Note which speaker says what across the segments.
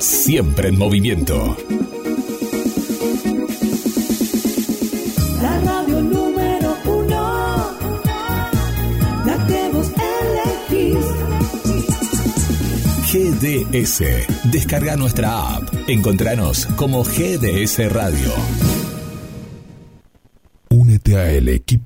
Speaker 1: Siempre en movimiento.
Speaker 2: La radio número uno, la que vos
Speaker 1: elegís. GDS. Descarga nuestra app. Encontranos como GDS Radio. Únete a el equipo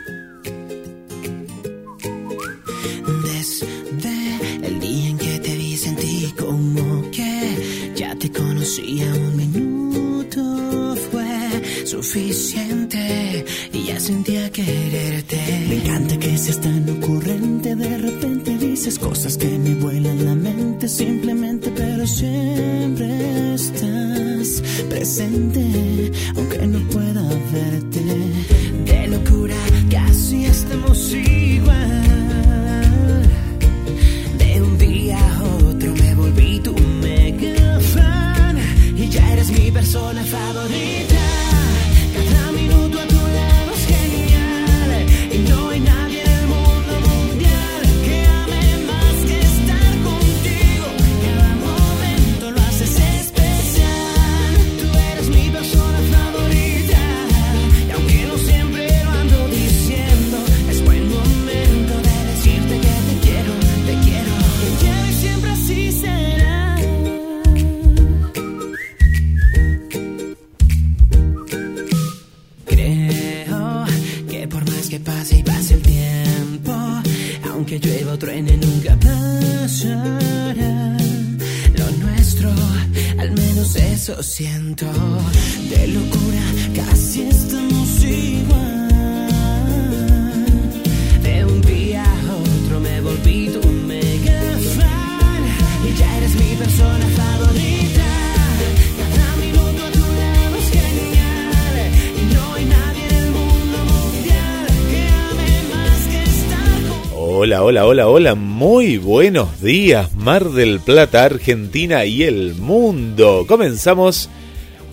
Speaker 3: Buenos días, Mar del Plata, Argentina y el mundo. Comenzamos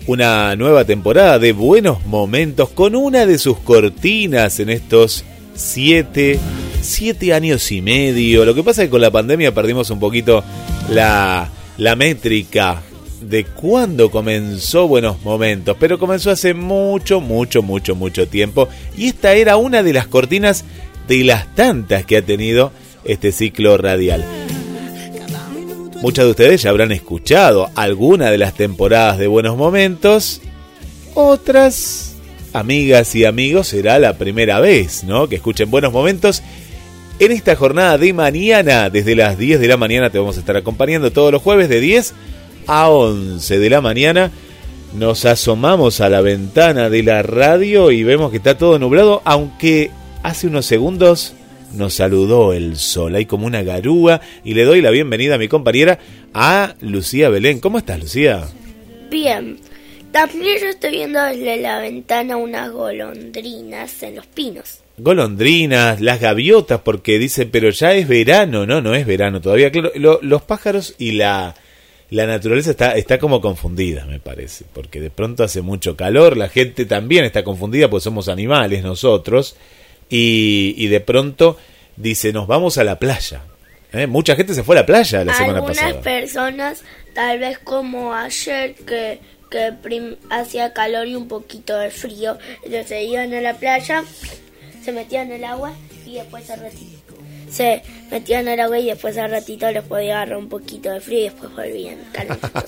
Speaker 3: una nueva temporada de buenos momentos con una de sus cortinas en estos siete, siete años y medio. Lo que pasa es que con la pandemia perdimos un poquito la, la métrica de cuándo comenzó Buenos Momentos, pero comenzó hace mucho, mucho, mucho, mucho tiempo y esta era una de las cortinas de las tantas que ha tenido este ciclo radial. Muchos de ustedes ya habrán escuchado alguna de las temporadas de Buenos Momentos, otras amigas y amigos será la primera vez, ¿no? Que escuchen Buenos Momentos. En esta jornada de mañana, desde las 10 de la mañana, te vamos a estar acompañando todos los jueves de 10 a 11 de la mañana. Nos asomamos a la ventana de la radio y vemos que está todo nublado, aunque hace unos segundos nos saludó el sol. Hay como una garúa y le doy la bienvenida a mi compañera, a Lucía Belén. ¿Cómo estás, Lucía?
Speaker 4: Bien. También yo estoy viendo desde la ventana unas golondrinas en los pinos.
Speaker 3: Golondrinas, las gaviotas, porque dice, pero ya es verano, no, no es verano todavía. Claro, lo- los pájaros y la, la naturaleza está, está como confundida, me parece, porque de pronto hace mucho calor, la gente también está confundida, porque somos animales nosotros, y, y de pronto dice, nos vamos a la playa. ¿Eh? Mucha gente se fue a la playa la semana
Speaker 4: Algunas
Speaker 3: pasada.
Speaker 4: personas, tal vez como ayer, que, que hacía calor y un poquito de frío, entonces se iban a la playa, se metían en el agua y después al ratito. Se metían al agua y después al ratito les podía agarrar un poquito de frío y después volvían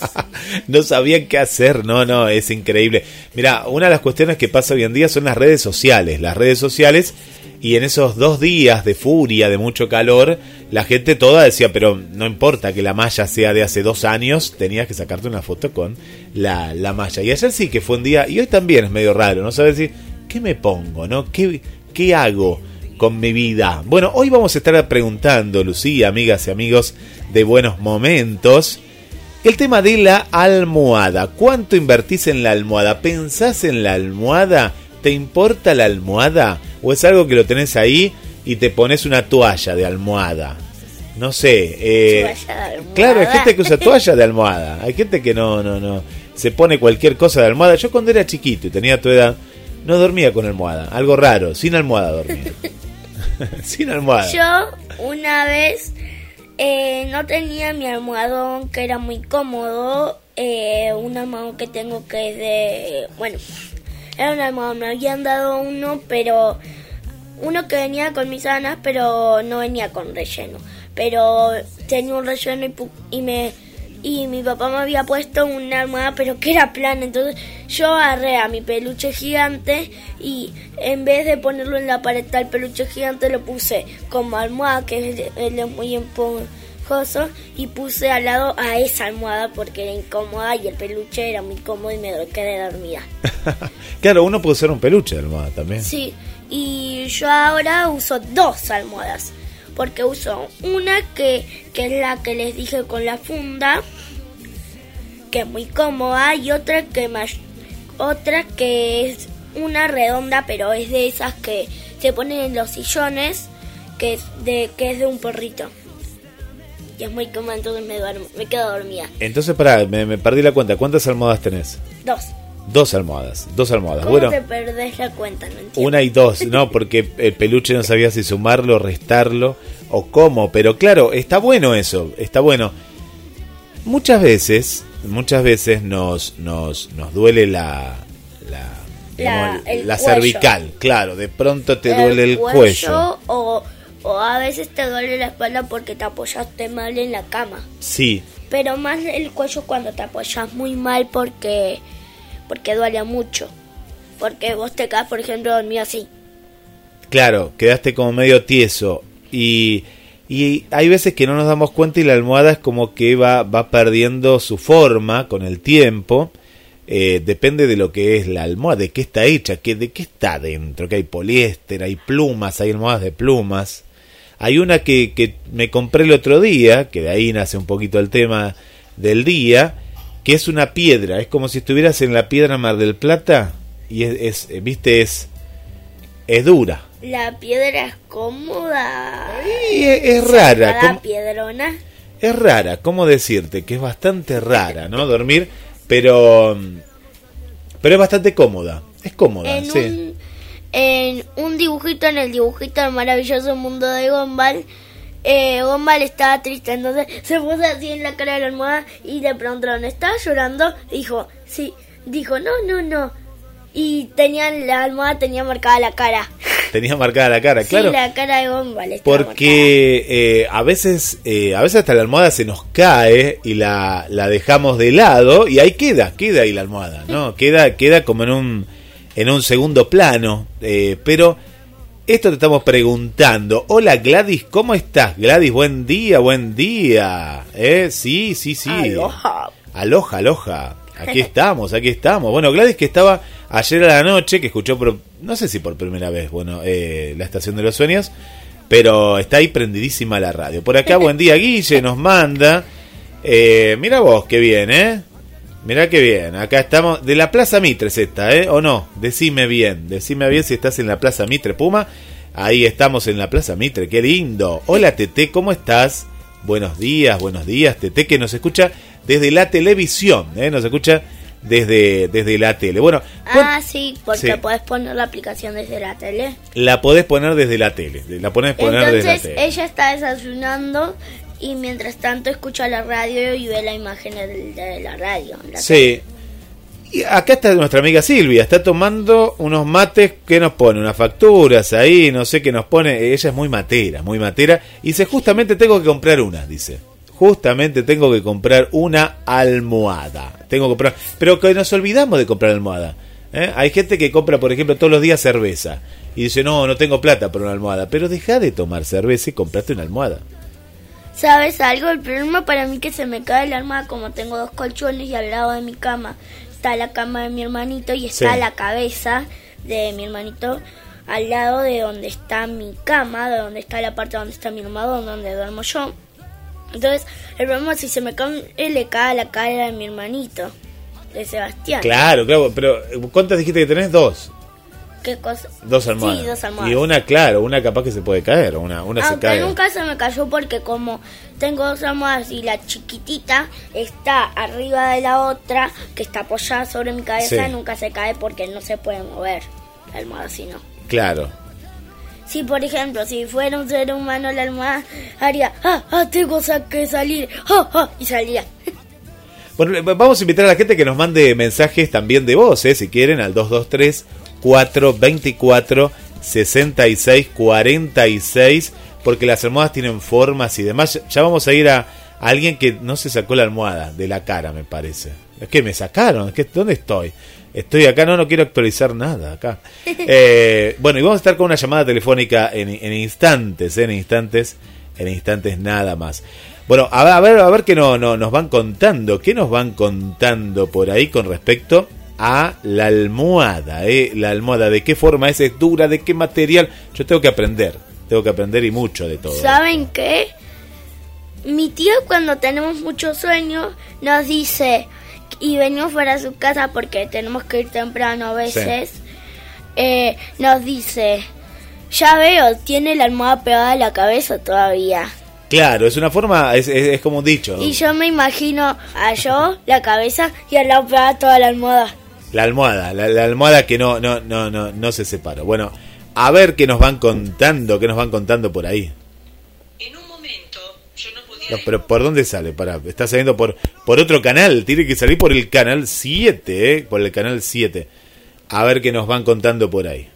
Speaker 3: no sabían qué hacer, no, no, es increíble. Mira, una de las cuestiones que pasa hoy en día son las redes sociales, las redes sociales, y en esos dos días de furia, de mucho calor, la gente toda decía, pero no importa que la malla sea de hace dos años, tenías que sacarte una foto con la, la malla. Y ayer sí que fue un día, y hoy también es medio raro, no sabes decir, ¿qué me pongo, no? ¿Qué, qué hago? Con mi vida. Bueno, hoy vamos a estar preguntando, Lucía, amigas y amigos de Buenos Momentos, el tema de la almohada. ¿Cuánto invertís en la almohada? ¿Pensás en la almohada? ¿Te importa la almohada? ¿O es algo que lo tenés ahí y te pones una toalla de almohada? No sé. eh,
Speaker 4: Toalla de almohada.
Speaker 3: Claro, hay gente que usa toalla de almohada. Hay gente que no, no, no. Se pone cualquier cosa de almohada. Yo cuando era chiquito y tenía tu edad, no dormía con almohada. Algo raro, sin almohada dormía. sin almohada.
Speaker 4: Yo una vez eh, no tenía mi almohadón que era muy cómodo. Eh, un almohadón que tengo que es de... Bueno, era un almohadón. Me habían dado uno, pero... Uno que venía con mis sanas, pero no venía con relleno. Pero tenía un relleno y, y me... Y mi papá me había puesto una almohada, pero que era plana. Entonces yo agarré a mi peluche gigante y en vez de ponerlo en la pared al peluche gigante, lo puse como almohada, que es, él es muy esponjoso, y puse al lado a esa almohada porque era incómoda y el peluche era muy cómodo y me quedé dormida.
Speaker 3: claro, uno puede usar un peluche de almohada también.
Speaker 4: Sí, y yo ahora uso dos almohadas. Porque uso una que, que es la que les dije con la funda, que es muy cómoda, y otra que más, otra que es una redonda, pero es de esas que se ponen en los sillones, que es de, que es de un perrito. Y es muy cómoda, entonces me, duermo, me quedo dormida.
Speaker 3: Entonces, pará, me, me perdí la cuenta. ¿Cuántas almohadas tenés?
Speaker 4: Dos.
Speaker 3: Dos almohadas, dos almohadas.
Speaker 4: ¿Cómo
Speaker 3: Bueno,
Speaker 4: te perdés la cuenta? No entiendo.
Speaker 3: una y dos, ¿no? Porque el peluche no sabía si sumarlo, restarlo o cómo. Pero claro, está bueno eso, está bueno. Muchas veces, muchas veces nos, nos, nos duele la, la,
Speaker 4: el
Speaker 3: la cervical. Claro, de pronto te duele el cuello.
Speaker 4: O, o a veces te duele la espalda porque te apoyaste mal en la cama.
Speaker 3: Sí,
Speaker 4: Pero más el cuello cuando te apoyas muy mal porque, porque duele mucho. Porque vos te quedas, por ejemplo, dormido así.
Speaker 3: Claro, quedaste como medio tieso y, y hay veces que no nos damos cuenta y la almohada es como que va, va perdiendo su forma con el tiempo. Eh, depende de lo que es la almohada, de qué está hecha, que, de qué está dentro, que hay poliéster, hay plumas, hay almohadas de plumas. Hay una que, que me compré el otro día, que de ahí nace un poquito el tema del día, que es una piedra, es como si estuvieras en la piedra Mar del Plata y es, es eh, viste, es, es dura.
Speaker 4: La piedra es cómoda.
Speaker 3: Y es, es rara, ¿cómo-
Speaker 4: piedrona.
Speaker 3: es rara, ¿cómo decirte? Que es bastante rara, ¿no? Dormir, pero pero es bastante cómoda, es cómoda,
Speaker 4: en
Speaker 3: sí.
Speaker 4: un en un dibujito en el dibujito del maravilloso mundo de Gumball eh, Gumball estaba triste entonces se puso así en la cara de la almohada y de pronto no estaba llorando dijo sí dijo no no no y tenía la almohada tenía marcada la cara
Speaker 3: Tenía marcada la cara, claro.
Speaker 4: sí la cara de Gumball
Speaker 3: Porque eh, a veces eh, a veces hasta la almohada se nos cae y la, la dejamos de lado y ahí queda, queda ahí la almohada, ¿no? Queda, queda como en un, en un segundo plano. eh, pero esto te estamos preguntando. Hola Gladys, ¿cómo estás? Gladys, buen día, buen día. ¿Eh? Sí, sí, sí.
Speaker 4: Aloha.
Speaker 3: Aloha, aloha. Aquí estamos, aquí estamos. Bueno, Gladys que estaba ayer a la noche, que escuchó, por, no sé si por primera vez, bueno, eh, la Estación de los Sueños, pero está ahí prendidísima la radio. Por acá, buen día, Guille nos manda. Eh, mira vos, qué bien, ¿eh? Mira qué bien. Acá estamos. De la Plaza Mitre es esta, ¿eh? ¿O no? Decime bien. Decime bien si estás en la Plaza Mitre Puma. Ahí estamos en la Plaza Mitre. Qué lindo. Hola, Tete, ¿cómo estás? Buenos días, buenos días, Tete, que nos escucha desde la televisión, ¿eh? Nos escucha desde, desde la tele. Bueno,
Speaker 4: ah sí porque
Speaker 3: Sí.
Speaker 4: podés poner la aplicación desde la tele
Speaker 3: la podés poner desde la tele. La podés poner desde la
Speaker 4: Entonces
Speaker 3: tele.
Speaker 4: ella está desayunando y mientras tanto escucha la radio y ve la imagen de, la radio.
Speaker 3: Sí. Y acá está nuestra amiga Silvia, está tomando unos mates que nos pone, unas facturas ahí, no sé qué nos pone. Ella es muy matera, muy matera. Y dice, justamente tengo que comprar una, dice. Justamente tengo que comprar una almohada. Tengo que comprar. Pero que nos olvidamos de comprar almohada. ¿eh? Hay gente que compra, por ejemplo, todos los días cerveza. Y dice, no, no tengo plata para una almohada. Pero deja de tomar cerveza y comprate una almohada.
Speaker 4: ¿Sabes algo? El problema para mí que se me cae la almohada como tengo dos colchones y al lado de mi cama está la cama de mi hermanito y está
Speaker 3: Sí.
Speaker 4: la cabeza de mi hermanito al lado de donde está mi cama, de donde está la parte donde está mi almohadón, donde duermo yo. Entonces, el problema es si se me cae, él le cae a la cara de mi hermanito, de Sebastián.
Speaker 3: Claro, claro, pero ¿cuántas dijiste que tenés? Dos.
Speaker 4: ¿Qué cosa?
Speaker 3: Dos almohadas.
Speaker 4: Sí, dos almohadas.
Speaker 3: Y una, claro, una capaz que se puede caer, una, una se cae.
Speaker 4: nunca se me cayó porque como tengo dos almohadas y la chiquitita está arriba de la otra que está apoyada sobre mi cabeza,
Speaker 3: Sí.
Speaker 4: nunca se cae porque no se puede mover. la almohada, si no.
Speaker 3: Claro.
Speaker 4: Si, por ejemplo, si fuera un ser humano, la almohada haría, ah, ah, tengo que salir, ah, ah, y salía.
Speaker 3: Bueno, vamos a invitar a la gente que nos mande mensajes también de voz, eh, si quieren, al 223 424 66 46, porque las almohadas tienen formas y demás. Ya- vamos a ir a, a alguien que no se sacó la almohada de la cara, me parece. Es que me sacaron, es que ¿dónde estoy? Estoy acá, no, no quiero actualizar nada acá. Eh, bueno, y vamos a estar con una llamada telefónica en, en instantes, en instantes, en instantes nada más. Bueno, a ver, a ver, a ver qué no, no, nos van contando, qué nos van contando por ahí con respecto a la almohada, ¿eh? La almohada, de qué forma es, es dura, de qué material. Yo tengo que aprender, tengo que aprender y mucho de todo.
Speaker 4: ¿Saben qué? Mi tío cuando tenemos mucho sueño nos dice, y venimos para su casa porque tenemos que ir temprano a veces, eh, nos dice, ya veo, tiene la almohada pegada a la cabeza todavía.
Speaker 3: Claro, es una forma, es, es, es como un dicho.
Speaker 4: Y yo me imagino a yo, la cabeza, y al lado pegada toda la almohada.
Speaker 3: La almohada, la, la almohada que no, no, no, no, no se separa. Bueno, a ver qué nos van contando, qué nos van contando por ahí.
Speaker 5: En un momento yo no podía
Speaker 3: No, pero ¿por dónde sale? Para, está saliendo por, por otro canal, tiene que salir por el canal 7, ¿eh? Por el canal 7. A ver qué nos van contando por ahí.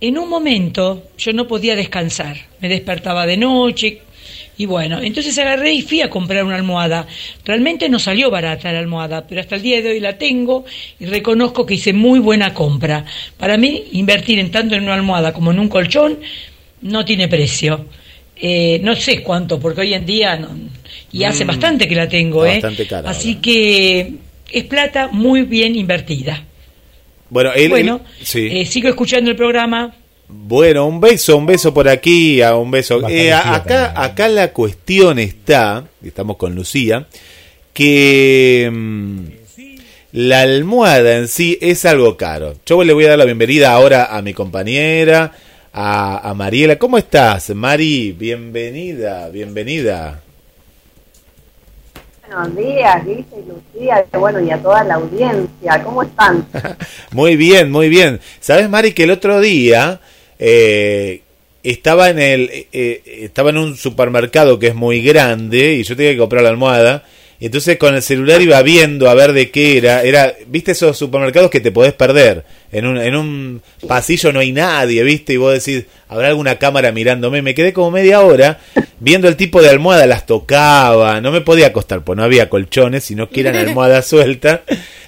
Speaker 5: En un momento yo no podía descansar, me despertaba de noche y bueno, entonces agarré y fui a comprar una almohada. Realmente no salió barata la almohada, pero hasta el día de hoy la tengo y reconozco que hice muy buena compra. Para mí, invertir en tanto en una almohada como en un colchón no tiene precio. Eh, no sé cuánto, porque hoy en día, no- y hace
Speaker 3: Mm,
Speaker 5: bastante que la tengo, ¿eh?
Speaker 3: bastante cara
Speaker 5: Así que es plata muy bien invertida.
Speaker 3: Bueno, él,
Speaker 5: bueno,
Speaker 3: él- sí.
Speaker 5: eh, sigo escuchando el programa.
Speaker 3: Bueno, un beso, un beso por aquí, a un beso. Eh, acá, acá la cuestión está, y estamos con Lucía, que mm, la almohada en sí es algo caro. Yo le voy a dar la bienvenida ahora a mi compañera, a, a Mariela. ¿Cómo estás, Mari? Bienvenida, bienvenida.
Speaker 6: Buenos días, Guille y Lucía, y bueno, y a toda la audiencia, ¿cómo están?
Speaker 3: Muy bien, muy bien. ¿Sabes, Mari, que el otro día eh, estaba en el eh, eh, estaba en un supermercado que es muy grande y yo tenía que comprar la almohada y entonces con el celular iba viendo a ver de qué era. Era, ¿viste esos supermercados que te podés perder? En un, en un pasillo no hay nadie, ¿viste? Y vos decís, ¿habrá alguna cámara mirándome? Me quedé como media hora viendo el tipo de almohada, las tocaba, no me podía acostar, pues no había colchones, sino que eran almohadas sueltas,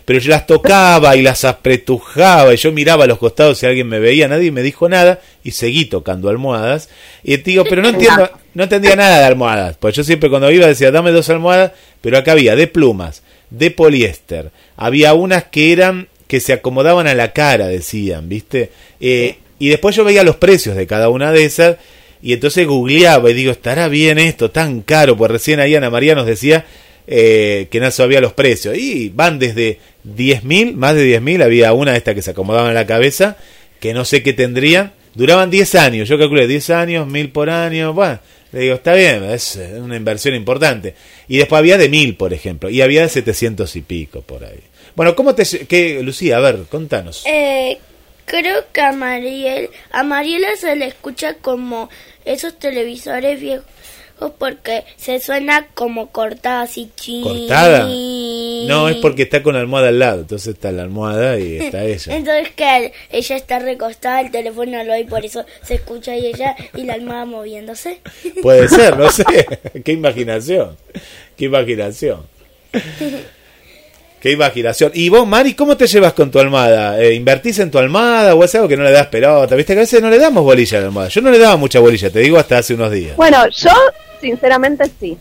Speaker 3: pero yo las tocaba y las apretujaba y yo miraba a los costados si alguien me veía, nadie me dijo nada y seguí tocando almohadas. Y digo, pero no entiendo, no entendía nada de almohadas, pues yo siempre cuando iba decía, dame dos almohadas, pero acá había de plumas, de poliéster, había unas que eran que se acomodaban a la cara, decían, ¿viste? Eh, y después yo veía los precios de cada una de esas y entonces googleaba y digo, ¿estará bien esto tan caro? Pues recién ahí Ana María nos decía eh, que no sabía los precios. Y van desde 10.000, más de 10.000, había una de estas que se acomodaban a la cabeza, que no sé qué tendrían. Duraban 10 años, yo calculé 10 años, 1.000 por año, bueno, le digo, está bien, es una inversión importante. Y después había de 1.000, por ejemplo, y había de 700 y pico por ahí. Bueno, ¿cómo te... qué, Lucía, a ver, contanos.
Speaker 4: Eh, creo que a Mariel, a Mariela se le escucha como esos televisores viejos porque se suena como cortada así chin.
Speaker 3: ¿Cortada? No, es porque está con la almohada al lado, entonces está la almohada y está ella.
Speaker 4: Entonces que ella está recostada, el teléfono lo hay, por eso se escucha y ella y la almohada moviéndose.
Speaker 3: Puede ser, no sé. Qué imaginación. Qué imaginación. Qué imaginación. Y vos, Mari, ¿cómo te llevas con tu almohada? Eh, ¿Invertís en tu almohada o es algo que no le das pelota? Viste que a veces no le damos bolilla a la almohada. Yo no le daba mucha bolilla, te digo, hasta hace unos días.
Speaker 6: Bueno, yo sinceramente sí.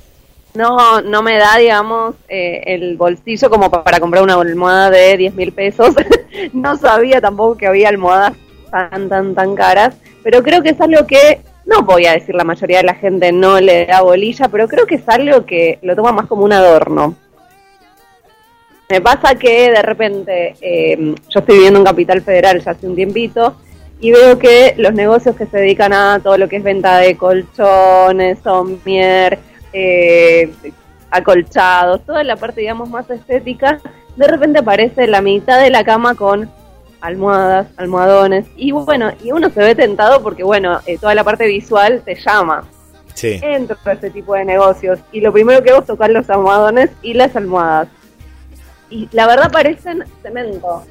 Speaker 6: No, no me da, digamos, eh, el bolsillo como pa- para comprar una almohada de 10 mil pesos. no sabía tampoco que había almohadas tan, tan, tan caras. Pero creo que es algo que, no voy a decir la mayoría de la gente no le da bolilla, pero creo que es algo que lo toma más como un adorno. Me pasa que de repente eh, yo estoy viviendo en Capital Federal ya hace un tiempito y veo que los negocios que se dedican a todo lo que es venta de colchones, somier, eh, acolchados, toda la parte digamos más estética, de repente aparece la mitad de la cama con almohadas, almohadones, y bueno, y uno se ve tentado porque bueno, eh, toda la parte visual te llama.
Speaker 3: Sí.
Speaker 6: Entro a este tipo de negocios y lo primero que hago es tocar los almohadones y las almohadas. Y la verdad parecen cemento.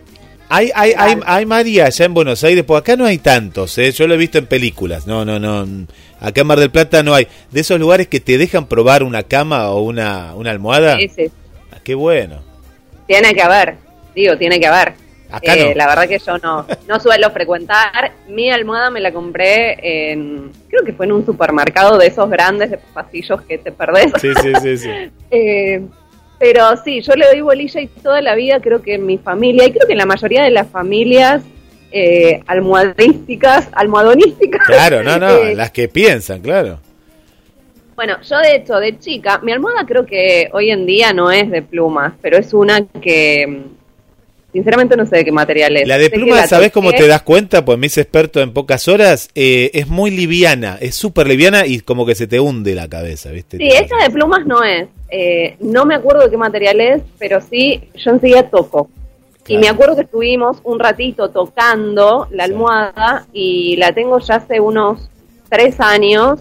Speaker 3: Hay, hay, hay, hay María allá en Buenos Aires, pues acá no hay tantos, ¿eh? yo lo he visto en películas, no, no, no, acá en Mar del Plata no hay. De esos lugares que te dejan probar una cama o una, una almohada,
Speaker 6: Sí, sí.
Speaker 3: Ah, qué bueno.
Speaker 6: Tiene que haber, digo, tiene que haber.
Speaker 3: Acá
Speaker 6: Eh,
Speaker 3: no.
Speaker 6: La verdad que yo no, no suelo frecuentar. Mi almohada me la compré en, creo que fue en un supermercado de esos grandes de pasillos que te perdés.
Speaker 3: Sí, sí, sí, sí.
Speaker 6: Eh, pero sí, yo le doy bolilla y toda la vida creo que en mi familia, y creo que en la mayoría de las familias eh, almohadísticas, almohadonísticas.
Speaker 3: Claro, no, no,
Speaker 6: eh,
Speaker 3: las que piensan, claro.
Speaker 6: Bueno, yo de hecho, de chica, mi almohada creo que hoy en día no es de plumas, pero es una que sinceramente no sé de qué material es.
Speaker 3: La de pluma,
Speaker 6: la
Speaker 3: ¿sabes cómo te das cuenta? Pues me hice experto en pocas horas. eh, es muy liviana, es súper liviana y como que se te hunde la cabeza, ¿viste?
Speaker 6: Sí, esa de plumas no es. Eh, no me acuerdo de qué material es, pero sí, yo enseguida toco. Y me acuerdo que estuvimos un ratito tocando la almohada y la tengo ya hace unos tres años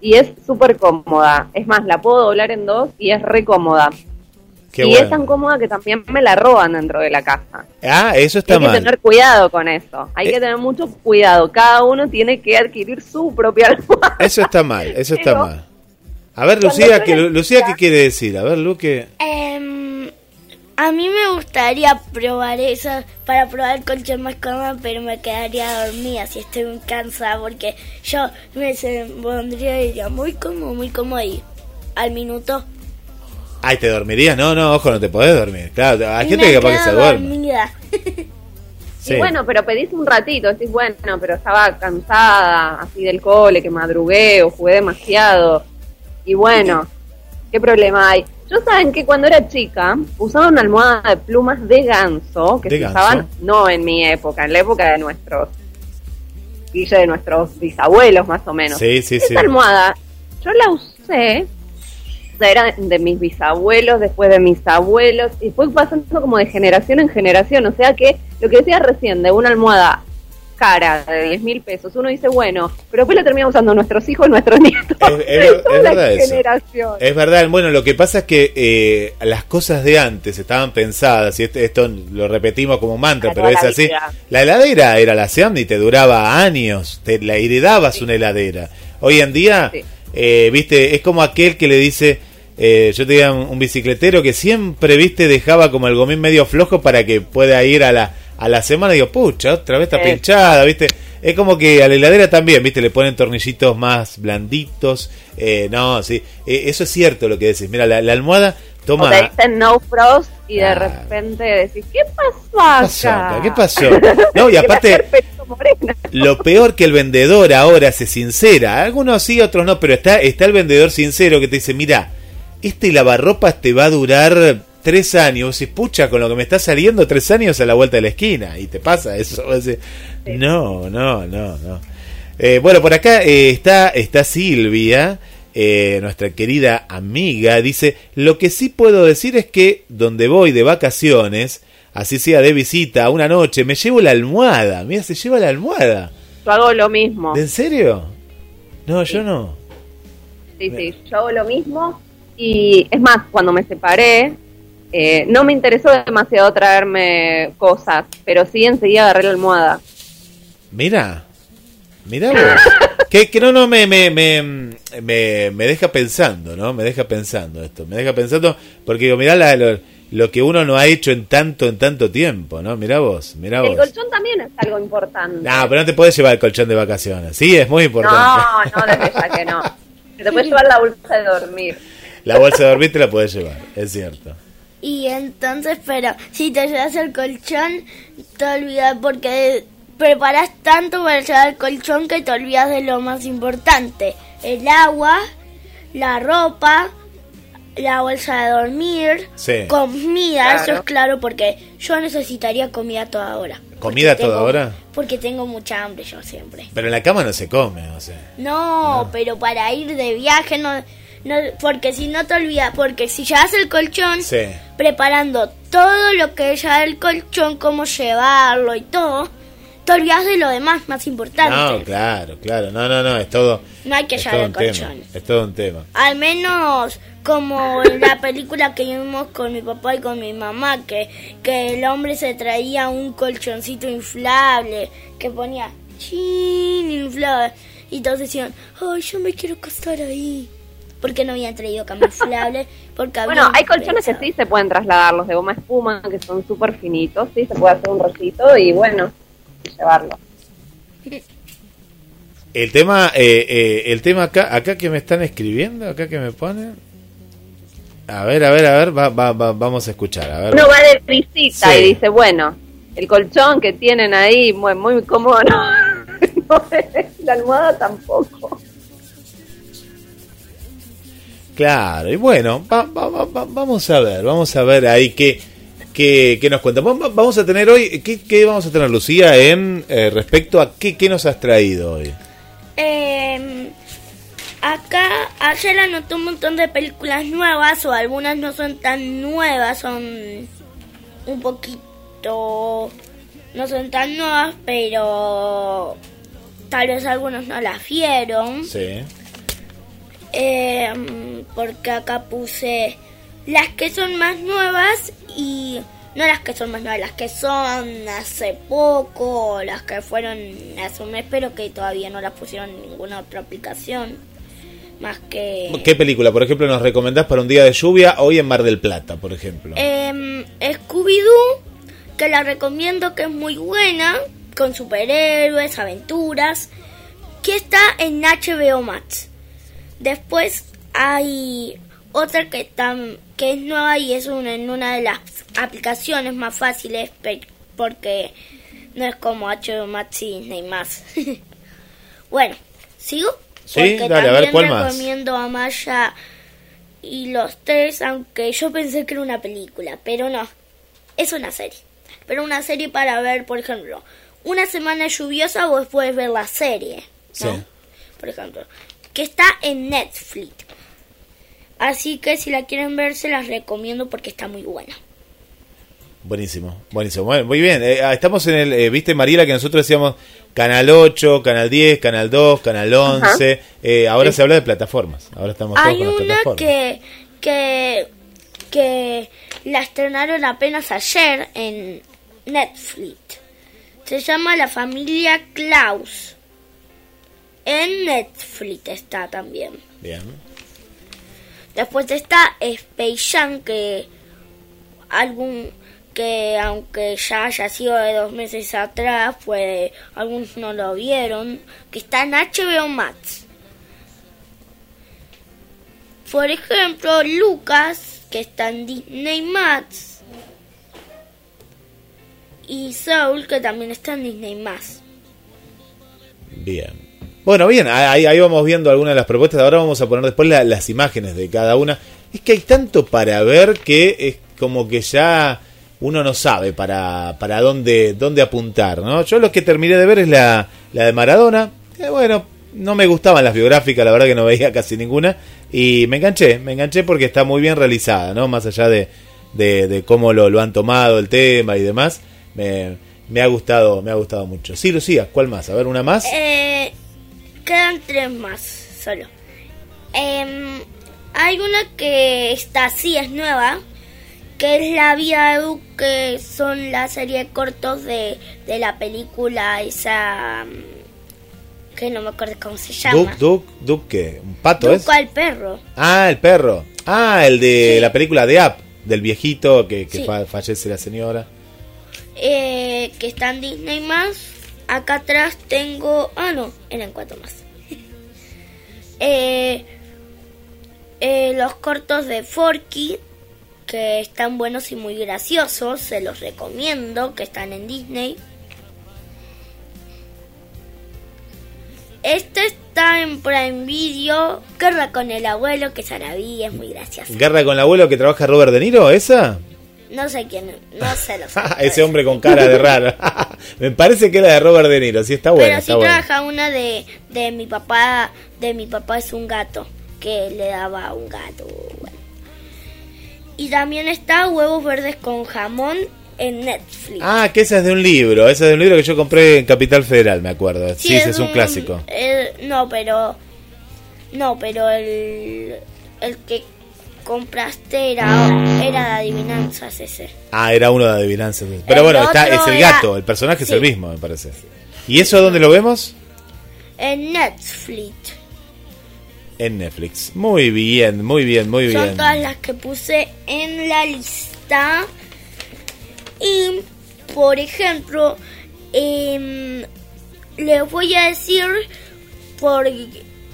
Speaker 6: y es súper cómoda. Es más, la puedo doblar en dos y es re cómoda.
Speaker 3: Qué
Speaker 6: y
Speaker 3: bueno.
Speaker 6: es tan cómoda que también me la roban dentro de la casa.
Speaker 3: Ah, eso está
Speaker 6: Hay que
Speaker 3: mal.
Speaker 6: tener cuidado con eso. Hay
Speaker 3: Eh.
Speaker 6: que tener mucho cuidado. Cada uno tiene que adquirir su propia almohada.
Speaker 3: Eso está mal, eso está
Speaker 6: Pero-
Speaker 3: mal. A ver, Lucía, que, Lucía, ¿qué quiere decir? A ver, Luque.
Speaker 4: Em, a mí me gustaría probar eso para probar el colchón más cómodo, pero me quedaría dormida si estoy muy cansada porque yo me pondría muy cómodo, muy cómodo y al minuto
Speaker 3: Ay, ¿te dormirías? No, no, ojo, no te podés dormir. Claro, hay
Speaker 4: y
Speaker 3: gente que capaz que se duerme. Sí.
Speaker 6: Y bueno, pero pedís un ratito, decís, bueno, pero estaba cansada, así del cole, que madrugué o jugué demasiado. Y bueno, ¿qué problema hay? Yo saben que cuando era chica usaba una almohada de plumas de ganso, que
Speaker 3: ¿De
Speaker 6: se
Speaker 3: ganso?
Speaker 6: usaban no en mi época, en la época de nuestros, de nuestros bisabuelos más o menos.
Speaker 3: Sí, sí,
Speaker 6: Esa
Speaker 3: sí.
Speaker 6: almohada, yo la usé, o sea, era de mis bisabuelos, después de mis abuelos, y fue pasando como de generación en generación. O sea que lo que decía recién de una almohada cara de 10 mil pesos, uno dice, bueno, pero después la terminamos usando nuestros hijos, nuestros nietos.
Speaker 3: Es- es- es verdad eso.
Speaker 6: generación.
Speaker 3: Es verdad, bueno, lo que pasa es que eh, las cosas de antes estaban pensadas, y esto, esto lo repetimos como mantra, pero es así.
Speaker 6: vida.
Speaker 3: La heladera era la Seam y te duraba años, te la heredabas una heladera. Hoy en día,
Speaker 6: Sí.
Speaker 3: Eh, viste, es como aquel que le dice, eh, yo tenía un, un bicicletero que siempre, viste, dejaba como el gomín medio flojo para que pueda ir a la, a la semana y digo, pucha, otra vez está
Speaker 6: Sí.
Speaker 3: pinchada, viste. Es como que a la heladera también, viste, le ponen tornillitos más blanditos. Eh, no, sí, eh, eso es cierto lo que decís. Mira, la, la almohada
Speaker 6: O
Speaker 3: toma...
Speaker 6: te dicen no frost y de
Speaker 3: Claro.
Speaker 6: repente decís, ¿qué pasó
Speaker 3: ¿Qué pasó
Speaker 6: acá?
Speaker 3: ¿Qué pasó? No, y aparte,
Speaker 6: Morena.
Speaker 3: lo peor que el vendedor ahora se sincera. Algunos sí, otros no, pero está, está el vendedor sincero que te dice, mira, este lavarropas te va a durar tres años. Y pucha, con lo que me está saliendo, tres años a la vuelta de la esquina. Y te pasa eso. No, no, no, no. Eh, bueno, por acá eh, está, está Silvia, eh, nuestra querida amiga. Dice, lo que sí puedo decir es que donde voy de vacaciones, así sea de visita, una noche, me llevo la almohada. Mira, se lleva la almohada.
Speaker 6: Yo hago lo mismo.
Speaker 3: ¿En serio? No, yo no.
Speaker 6: Sí, sí, yo hago lo mismo. Y es más, cuando me separé, eh, no me interesó demasiado traerme cosas, pero sí enseguida agarré la almohada.
Speaker 3: Mira, mira vos. que, que no, no, me, me, me, me, me deja pensando, ¿no? Me deja pensando esto. Me deja pensando, porque digo, mirá la- lo, lo que uno no ha hecho en tanto, en tanto tiempo, ¿no? Mirá vos, mirá
Speaker 6: El
Speaker 3: vos.
Speaker 6: colchón también es algo importante.
Speaker 3: No, pero no te puedes llevar el colchón de vacaciones. Sí, es muy importante.
Speaker 6: no, no, desde ya que no. Te puedes llevar la bolsa de dormir.
Speaker 3: La bolsa de dormir te la puedes llevar, es cierto.
Speaker 4: Y entonces, pero si te llevas el colchón, te olvidas porque preparas tanto para llevar el colchón que te olvidas de lo más importante. El agua, la ropa, la bolsa de dormir,
Speaker 3: Sí.
Speaker 4: comida, eso es claro porque yo necesitaría comida toda hora.
Speaker 3: ¿Comida toda
Speaker 4: tengo-
Speaker 3: hora?
Speaker 4: Porque tengo mucha hambre yo siempre.
Speaker 3: Pero en la cama no se come, o sea.
Speaker 4: No, pero para ir de viaje no, No, porque si no te olvidas, porque si llevas el colchón,
Speaker 3: Sí.
Speaker 4: preparando todo lo que es llevar el colchón, cómo llevarlo y todo, te olvidas de lo demás más importante.
Speaker 3: No, claro, claro. No, no, no, es todo.
Speaker 4: No hay que
Speaker 3: es
Speaker 4: llevar
Speaker 3: todo
Speaker 4: el colchón.
Speaker 3: Es todo un tema.
Speaker 4: Al menos como en la película que vimos con mi papá y con mi mamá, que, que el hombre se traía un colchoncito inflable, que ponía chin inflable, y todos decían, ay, yo me quiero acostar ahí. Porque no habían traído cama inflable, porque
Speaker 6: Bueno, hay colchones que sí se pueden trasladar, los de goma espuma, que son súper finitos, sí, se puede hacer un rollito y bueno, llevarlo.
Speaker 3: El tema, eh, eh, el tema acá, acá que me están escribiendo, acá que me ponen. A ver, a ver, a ver, va, va, va- vamos a escuchar. A ver.
Speaker 6: Uno va de visita
Speaker 3: Sí.
Speaker 6: y dice, bueno, el colchón que tienen ahí, muy, muy cómodo, no, no es, la almohada tampoco.
Speaker 3: Claro, y bueno, va- va- va- va- vamos a ver, vamos a ver ahí qué, qué, qué nos cuenta. Va- va- Vamos a tener hoy, ¿qué, qué vamos a tener, Lucía, en eh, respecto a qué, qué nos has traído hoy?
Speaker 4: Eh, acá ayer anoté un montón de películas nuevas o algunas no son tan nuevas, son un poquito no son tan nuevas, pero tal vez algunos no las vieron.
Speaker 3: Sí.
Speaker 4: Eh, porque acá puse las que son más nuevas y no las que son más nuevas, las que son hace poco, las que fueron hace un mes, pero que todavía no las pusieron en ninguna otra aplicación. Más que...
Speaker 3: ¿Qué película, por ejemplo, nos recomendás para un día de lluvia hoy en Mar del Plata, por ejemplo?
Speaker 4: Em, Scooby-Doo, que la recomiendo que es muy buena, con superhéroes, aventuras, que está en HBO Max. Después hay otra que, tam- que es nueva y es una, en una de las aplicaciones más fáciles porque no es como HBO Max y Disney más. bueno, ¿sigo?
Speaker 3: Sí,
Speaker 4: Porque
Speaker 3: dale, a ver,
Speaker 4: también
Speaker 3: ¿cuál más?
Speaker 4: recomiendo a Maya y los tres, aunque yo pensé que era una película, pero no, es una serie. Pero una serie para ver, por ejemplo, una semana lluviosa vos puedes ver la serie, ¿no?
Speaker 3: Sí.
Speaker 4: Por ejemplo, que está en Netflix. Así que si la quieren ver, se las recomiendo porque está muy buena.
Speaker 3: Buenísimo, buenísimo. Bueno, muy bien, eh, ah, estamos en el, eh, viste Mariela, que nosotros decíamos Canal 8, Canal 10, Canal 2, Canal 11. eh, ahora se habla de plataformas. Ahora estamos todos
Speaker 4: Hay
Speaker 3: con las
Speaker 4: una
Speaker 3: plataformas.
Speaker 4: que, que, que la estrenaron apenas ayer en Netflix. Se llama La familia Klaus. En Netflix está también.
Speaker 3: Bien.
Speaker 4: Después está Space Jam, que algún que aunque ya haya sido de dos meses atrás, pues algunos no lo vieron, que está en HBO Max. Por ejemplo, Lucas, que está en Disney Max. Y Soul, que también está en Disney Max.
Speaker 3: Bien. Bueno, bien, ahí, ahí vamos viendo algunas de las propuestas. Ahora vamos a poner después la- las imágenes de cada una. Es que hay tanto para ver que es como que ya uno no sabe para, para dónde, dónde apuntar, ¿no? Yo lo que terminé de ver es la, la de Maradona. Que bueno, no me gustaban las biográficas, la verdad que no veía casi ninguna. Y me enganché, me enganché porque está muy bien realizada, ¿no? Más allá de, de, de cómo lo, lo han tomado el tema y demás. Me, me ha gustado, me ha gustado mucho. Sí, Lucía, ¿cuál más? A ver, una más.
Speaker 4: Eh, quedan tres más solo. Em, hay una que está así, es nueva, que es La vida de Duke, que son la serie de cortos de, de la película esa mm, que no me acuerdo cómo se llama.
Speaker 3: Duke, Duke, Duke, ¿qué? ¿Un pato es?
Speaker 4: Duke al perro.
Speaker 3: Ah, el perro. Ah, el de
Speaker 4: Sí.
Speaker 3: la película de Up, del viejito que, que
Speaker 4: Sí.
Speaker 3: fa- fallece la señora.
Speaker 4: eh, que está en Disney más. Acá atrás tengo. Ah, no, eran cuatro más. eh, eh, los cortos de Forky, que están buenos y muy graciosos, se los recomiendo, que están en Disney. Este está en Prime Video, Guerra con el abuelo, que Sarabí es muy gracioso.
Speaker 3: Guerra con el abuelo que trabaja Robert De Niro, ¿esa?
Speaker 4: No sé quién, no sé los
Speaker 3: Ese hombre con cara de raro. Me parece que era de Robert De Niro, sí está bueno,
Speaker 4: Pero sí
Speaker 3: está
Speaker 4: trabaja una de, de mi papá, de mi papá es un gato, que le daba a un gato. bueno. Y también está Huevos Verdes con Jamón en Netflix.
Speaker 3: Ah, que esa es de un libro. Esa es de un libro que yo compré en Capital Federal, me acuerdo. Sí, ese es un clásico.
Speaker 4: el- no, pero. No, pero el. El que compraste era, era de adivinanzas ese.
Speaker 3: Ah, era uno de adivinanzas. Pero
Speaker 4: El
Speaker 3: bueno, está, es el
Speaker 4: era-
Speaker 3: gato. El personaje es el mismo, me parece. ¿Y eso dónde lo vemos?
Speaker 4: En Netflix.
Speaker 3: En Netflix. Muy bien, muy bien, muy
Speaker 4: Son
Speaker 3: bien.
Speaker 4: todas las que puse en la lista. Y, por ejemplo, em, les voy a decir por,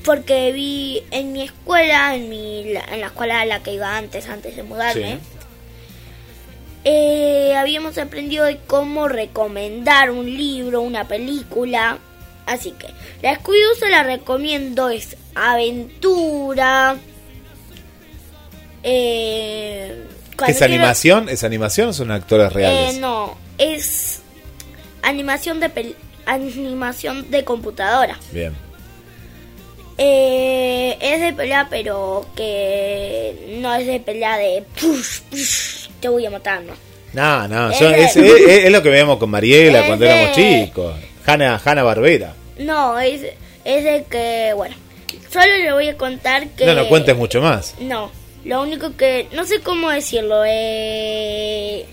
Speaker 4: porque vi en mi escuela, en, mi, en la escuela a la que iba antes, antes de mudarme,
Speaker 3: Sí.
Speaker 4: eh, habíamos aprendido de cómo recomendar un libro, una película. Así que la Scooby-Doo se la recomiendo, es aventura. Eh,
Speaker 3: ¿Qué
Speaker 4: cuando
Speaker 3: es
Speaker 4: quiero-
Speaker 3: animación? ¿Es animación o son actores reales?
Speaker 4: Eh, no, es animación de pel- animación de computadora.
Speaker 3: Bien.
Speaker 4: Eh, es de pelea, pero que no es de pelea de push, push, te voy a matar, no.
Speaker 3: No, no,
Speaker 4: Es de-
Speaker 3: es, es- es lo que veíamos con Mariela cuando
Speaker 4: de-
Speaker 3: éramos chicos. Hanna, Hanna Barbera.
Speaker 4: No, es, es de que, bueno, solo le voy a contar que...
Speaker 3: No, no cuentes mucho más.
Speaker 4: No, lo único que, no sé cómo decirlo, eh,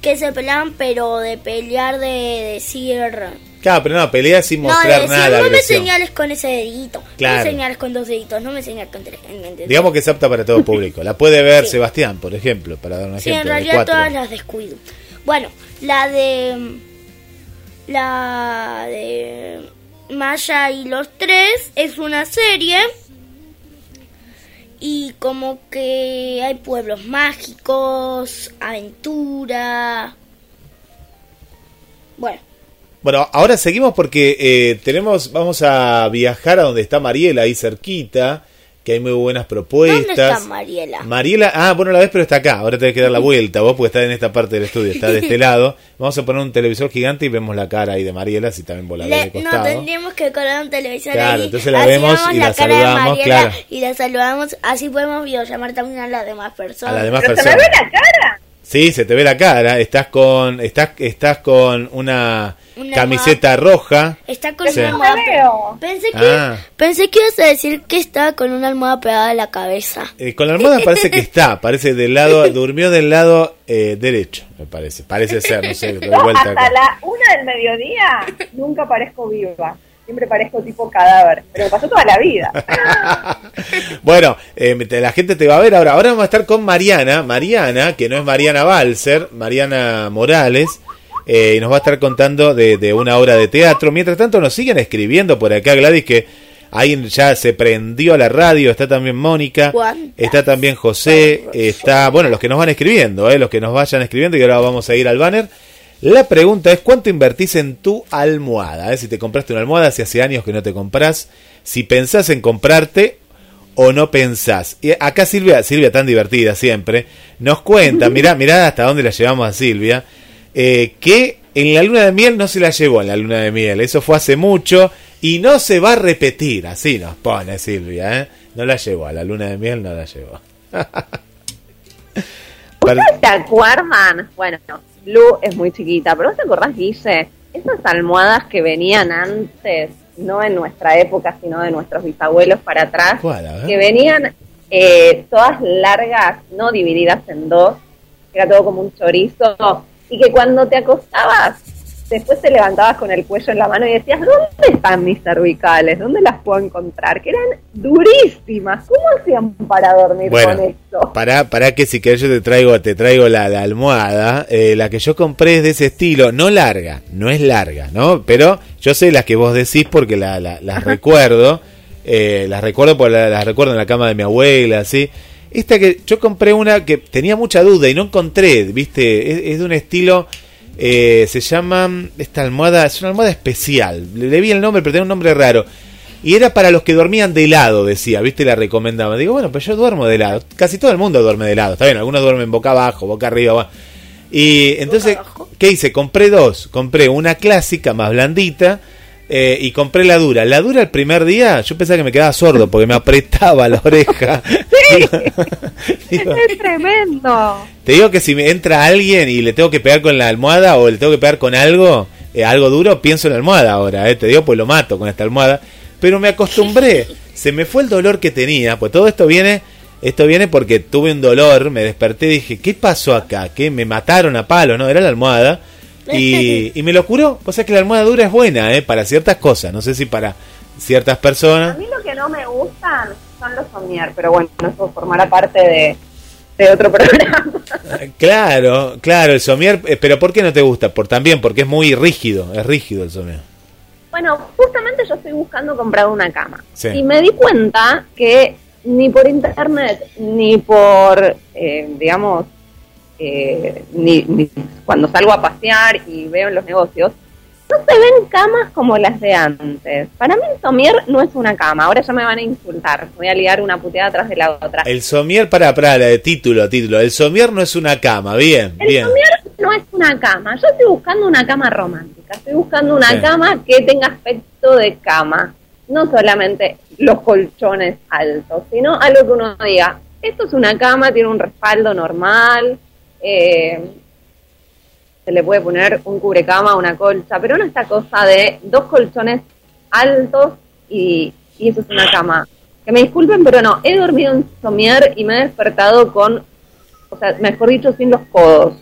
Speaker 4: que se pelean, pero de pelear de decir...
Speaker 3: Claro, pero no, pelea sin
Speaker 4: No,
Speaker 3: mostrar
Speaker 4: decir,
Speaker 3: nada de
Speaker 4: no me
Speaker 3: agresión.
Speaker 4: señales con ese dedito, no
Speaker 3: Claro.
Speaker 4: me señales con dos deditos, no me señales con tres. ¿entendés?
Speaker 3: Digamos que es apta para todo público. La puede ver
Speaker 4: Sí.
Speaker 3: Sebastián, por ejemplo, para dar un
Speaker 4: Sí, en
Speaker 3: ejemplo. de
Speaker 4: realidad
Speaker 3: cuatro.
Speaker 4: todas las descuido. Bueno, la de... La de... Maya y los tres es una serie. Y como que hay pueblos mágicos, aventura. Bueno,
Speaker 3: Bueno, ahora seguimos porque eh, tenemos, vamos a viajar a donde está Mariela, ahí cerquita, que hay muy buenas propuestas.
Speaker 4: ¿dónde está Mariela?
Speaker 3: Mariela, ah, bueno, la ves, pero está acá. Ahora tenés que dar la vuelta, vos, porque está en esta parte del estudio, está de este lado. Vamos a poner un televisor gigante y vemos la cara ahí de Mariela, si también vos la ves de
Speaker 4: no,
Speaker 3: costado.
Speaker 4: tendríamos que colar un televisor
Speaker 3: Claro,
Speaker 4: ahí.
Speaker 3: entonces la
Speaker 4: así
Speaker 3: vemos y la
Speaker 4: cara de
Speaker 3: saludamos,
Speaker 4: Mariela
Speaker 3: claro.
Speaker 4: Y la saludamos, así podemos videollamar también a las demás
Speaker 3: A
Speaker 4: personas.
Speaker 3: las demás
Speaker 6: ¿Pero se me
Speaker 3: personas.
Speaker 6: ve la cara?
Speaker 3: Sí, se te ve la cara. Estás con, estás, estás con una,
Speaker 4: Una
Speaker 3: camiseta roja.
Speaker 4: Está con
Speaker 3: Sí.
Speaker 4: una almohada. Pensé que,
Speaker 3: Ah.
Speaker 4: pensé que ibas a decir que estaba con una almohada pegada a la cabeza.
Speaker 3: Eh, con la almohada parece que está, parece del lado, durmió del lado eh, derecho, me parece. Parece ser, no sé, de
Speaker 6: Yo
Speaker 3: vuelta
Speaker 6: hasta
Speaker 3: acá.
Speaker 6: la una del mediodía nunca parezco viva. Siempre parezco tipo cadáver. Pero me pasó toda la vida.
Speaker 3: bueno, eh, te- la gente te va a ver ahora. Ahora vamos a estar con Mariana, Mariana, que no es Mariana Balser, Mariana Morales, eh, y nos va a estar contando de, de una obra de teatro. Mientras tanto, nos siguen escribiendo por acá, Gladys, que ahí ya se prendió a la radio. Está también Mónica, está también José, está, bueno, los que nos van escribiendo, eh, los que nos vayan escribiendo, y ahora vamos a ir al banner. La pregunta es cuánto invertís en tu almohada, eh? si te compraste una almohada, si hace años que no te compras, si pensás en comprarte o no pensás. Y acá Silvia, Silvia tan divertida siempre, nos cuenta, mirá, mirá hasta dónde la llevamos a Silvia, eh, que en la luna de miel no se la llevó en la luna de miel, eso fue hace mucho y no se va a repetir, así nos pone Silvia, ¿eh? no la llevó, a la luna de miel no la llevó.
Speaker 6: ¿Ustedes se acuerdan? Bueno, Lu es muy chiquita, pero ¿vos te acordás, Guille? Esas almohadas que venían antes, no en nuestra época, sino de nuestros bisabuelos para atrás, que venían eh, todas largas, no divididas en dos, era todo como un chorizo, y que cuando te acostabas, después te levantabas con el cuello en la mano y decías, ¿dónde están mis cervicales? ¿Dónde las puedo encontrar? Que eran durísimas. ¿Cómo hacían para dormir con
Speaker 3: Bueno,
Speaker 6: esto?
Speaker 3: para, para que si querés yo te traigo, te traigo la, la almohada. Eh, la que yo compré es de ese estilo, no larga, no es larga, ¿no? Pero yo sé las que vos decís porque la, la- las recuerdo. eh, las recuerdo porque la- las recuerdo en la cama de mi abuela, así. Esta que yo compré una que tenía mucha duda y no encontré, viste, es, es de un estilo, eh, se llama, esta almohada, es una almohada especial, le, le vi el nombre, pero tenía un nombre raro. Y era para los que dormían de lado, decía, ¿viste? La recomendaba. Digo, bueno, pues yo duermo de lado. Casi todo el mundo duerme de lado. Está bien, algunos duermen boca abajo, boca arriba. bueno. Y entonces, ¿qué hice? Compré dos. Compré una clásica, más blandita, eh, y compré la dura. La dura el primer día, yo pensaba que me quedaba sordo porque me apretaba la oreja. Digo,
Speaker 6: Es tremendo.
Speaker 3: te digo que si me entra alguien y le tengo que pegar con la almohada o le tengo que pegar con algo, eh, algo duro, pienso en la almohada ahora, eh, te digo, pues lo mato con esta almohada. Pero me acostumbré, se me fue el dolor que tenía, pues todo esto viene, esto viene porque tuve un dolor, me desperté y dije, ¿qué pasó acá? ¿Qué? Me mataron a palo, ¿no? Era la almohada. Y, y me lo curó, o sea que la almohada dura es buena, ¿eh? Para ciertas cosas, no sé si para ciertas
Speaker 6: A
Speaker 3: personas.
Speaker 6: mí lo que no me gustan son los somier, pero bueno, eso formará parte de, de otro programa.
Speaker 3: Claro, claro, el somier, eh, pero ¿por qué no te gusta? Por también, porque es muy rígido, es rígido el somier.
Speaker 6: Bueno, justamente yo estoy buscando comprar una cama.
Speaker 3: Sí.
Speaker 6: Y me di cuenta que ni por internet, ni por, eh, digamos, eh, ni, ni cuando salgo a pasear y veo en los negocios, no se ven camas como las de antes. Para mí el somier no es una cama. Ahora ya me van a insultar. Voy a liar una puteada atrás de la otra.
Speaker 3: El somier, para, para, la de título, título. El somier no es una cama, bien,
Speaker 6: El
Speaker 3: bien.
Speaker 6: somier no es una cama. Yo estoy buscando una cama romántica. Estoy buscando una cama que tenga aspecto de cama. No solamente los colchones altos, sino algo que uno diga, esto es una cama, tiene un respaldo normal, eh, se le puede poner un cubrecama, una colcha, pero no esta cosa de dos colchones altos y, eso es una cama. Que me disculpen, pero no, he dormido en somier y me he despertado con o sea, mejor dicho, sin los codos.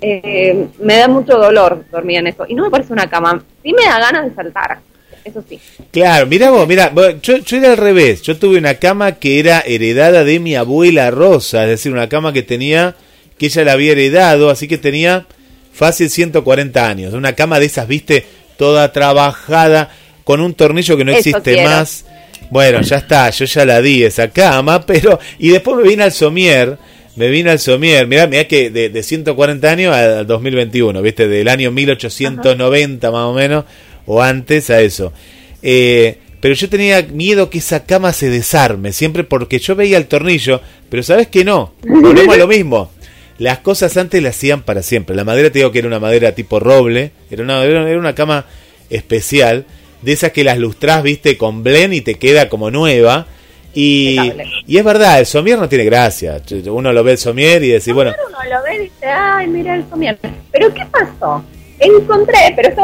Speaker 6: Eh, me da mucho dolor dormir en eso. Y no me parece una cama. Sí me da ganas de saltar. Eso sí.
Speaker 3: Claro, mira vos, mira, yo, yo era al revés. Yo tuve una cama que era heredada de mi abuela Rosa, es decir, una cama que tenía, que ella la había heredado, así que tenía fácil 140 años. Una cama de esas, viste, toda trabajada, con un tornillo que no
Speaker 6: Eso
Speaker 3: existe
Speaker 6: quiero.
Speaker 3: más. Bueno, ya está, yo ya la di esa cama, pero. Y después me vine al Somier. Me vine al Somier, mirá, mirá que de, de 140 años al 2021, ¿viste? Del año 1890 más o menos, o antes a eso. Eh, pero yo tenía miedo que esa cama se desarme, siempre porque yo veía el tornillo, pero sabes que no, volvemos a lo mismo. Las cosas antes las hacían para siempre. La madera, te digo que era una madera tipo roble, era una, era una cama especial, de esas que las lustrás, viste, con blend y te queda como nueva. Y, y es verdad, el somier no tiene gracia. Uno lo ve el somier y decís, bueno,
Speaker 6: Uno lo ve y dice, ay, mira el somier. Pero ¿qué pasó? Encontré, pero esto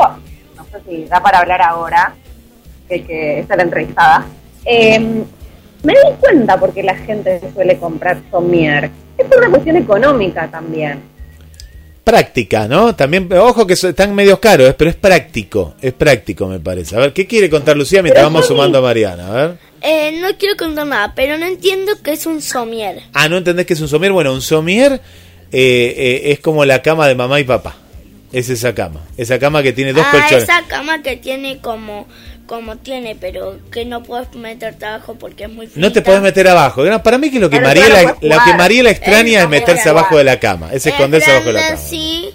Speaker 6: no sé si da para hablar ahora, que, que está la entrevistada. Eh, me di cuenta porque la gente suele comprar somier. Es por una cuestión económica también.
Speaker 3: práctica, ¿no? También, ojo que están medios caros, ¿eh? pero es práctico, es práctico me parece. A ver, ¿qué quiere contar Lucía mientras
Speaker 6: Pero
Speaker 3: vamos
Speaker 6: Somi-
Speaker 3: sumando a Mariana? A ver.
Speaker 4: Eh, no quiero contar nada, pero no entiendo qué es un somier.
Speaker 3: Ah, ¿no entendés que es un somier? Bueno, un somier eh, eh, es como la cama de mamá y papá. Es esa cama. Esa cama que tiene dos
Speaker 4: ah,
Speaker 3: colchones.
Speaker 4: esa cama que tiene como como tiene, pero que no puedes meterte abajo porque es muy finita.
Speaker 3: No te podés meter abajo. No, Para mí que lo que
Speaker 6: Pero
Speaker 3: Mariela,
Speaker 6: puedes
Speaker 3: lo que. Mariela extraña es meterse abajo de la cama, es esconderse abajo de la cama.
Speaker 4: así,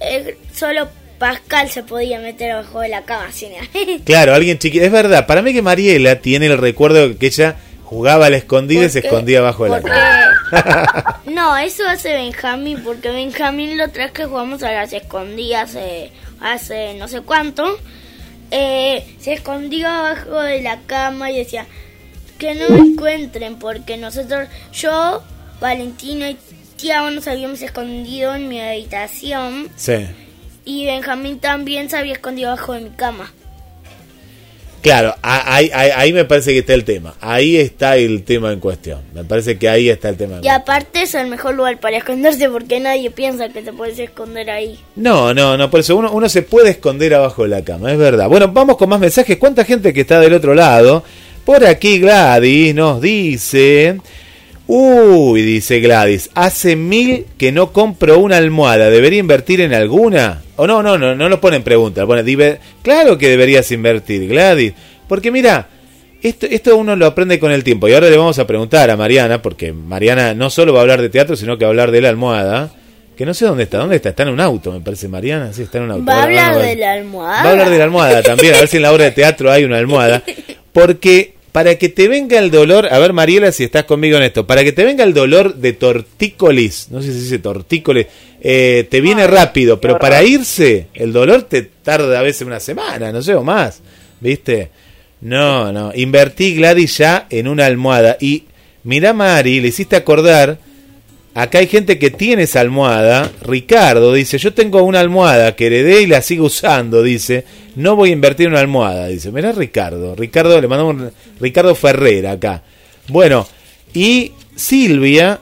Speaker 4: eh, solo Pascal se podía meter abajo de la cama. ¿no?
Speaker 3: Claro, alguien chiquito. Es verdad, para mí que Mariela tiene el recuerdo de que ella jugaba a la escondida y se escondía abajo de la cama.
Speaker 4: No, eso hace Benjamín, porque Benjamín lo traes que jugamos a las escondidas eh, hace no sé cuánto. Eh, se escondió abajo de la cama y decía que no me encuentren, porque nosotros, yo, Valentino y Tiago nos habíamos escondido en mi habitación
Speaker 3: Sí.
Speaker 4: y Benjamín también se había escondido abajo de mi cama.
Speaker 3: Claro, ahí, ahí, ahí me parece que está el tema. Ahí está el tema en cuestión. Me parece que ahí está el tema. en
Speaker 4: Y
Speaker 3: cuestión.
Speaker 4: aparte es el mejor lugar para esconderse porque nadie piensa que te puedes esconder ahí.
Speaker 3: No, no, no, por eso uno, uno se puede esconder abajo de la cama, es verdad. Bueno, vamos con más mensajes. ¿Cuánta gente que está del otro lado? Por aquí Gladys nos dice... Uy, dice Gladys, hace mil que no compro una almohada, ¿debería invertir en alguna? O no, no, no, no lo pone en pregunta, lo pone, diver- claro que deberías invertir, Gladys, porque mira, esto, esto uno lo aprende con el tiempo y ahora le vamos a preguntar a Mariana, porque Mariana no solo va a hablar de teatro, sino que va a hablar de la almohada, que no sé dónde está, ¿dónde está? Está en un auto, me parece Mariana, sí, está en un auto.
Speaker 4: ¿Va a hablar
Speaker 3: va-
Speaker 4: de la almohada?
Speaker 3: Va a hablar de la almohada también, a ver si en la obra de teatro hay una almohada. Porque para que te venga el dolor, a ver Mariela si estás conmigo en esto, para que te venga el dolor de tortícolis, no sé si se dice tortícolis, eh, te viene rápido, pero para irse el dolor te tarda a veces una semana, no sé, o más. ¿viste? No, no. Invertí Gladys ya en una almohada. Y mirá, Mari, le hiciste acordar. Acá hay gente que tiene esa almohada. Ricardo dice: Yo tengo una almohada que heredé y la sigo usando. Dice: No voy a invertir en una almohada. Dice: Mirá, Ricardo. Ricardo, le mandamos un- Ricardo Ferrer acá. Bueno, y Silvia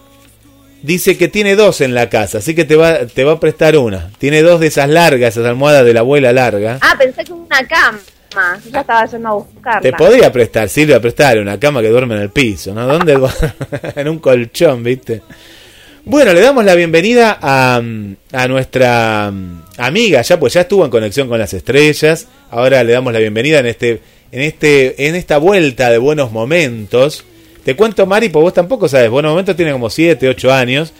Speaker 3: dice que tiene dos en la casa. Así que te va, te va a prestar una. Tiene dos de esas largas, esas almohadas de la abuela larga.
Speaker 6: Ah, pensé que una cama. Yo ya estaba yendo a buscarla.
Speaker 3: Te podría prestar, Silvia, prestar una cama que duerme en el piso, ¿no? ¿Dónde? en un colchón, ¿viste? Bueno, le damos la bienvenida a, a nuestra mm, amiga, ya pues ya estuvo en conexión con las estrellas. Ahora le damos la bienvenida en este, en este, en esta vuelta de buenos momentos. Te cuento, Mari, pues vos tampoco sabes, Buenos Momentos tiene como 7, 8 años.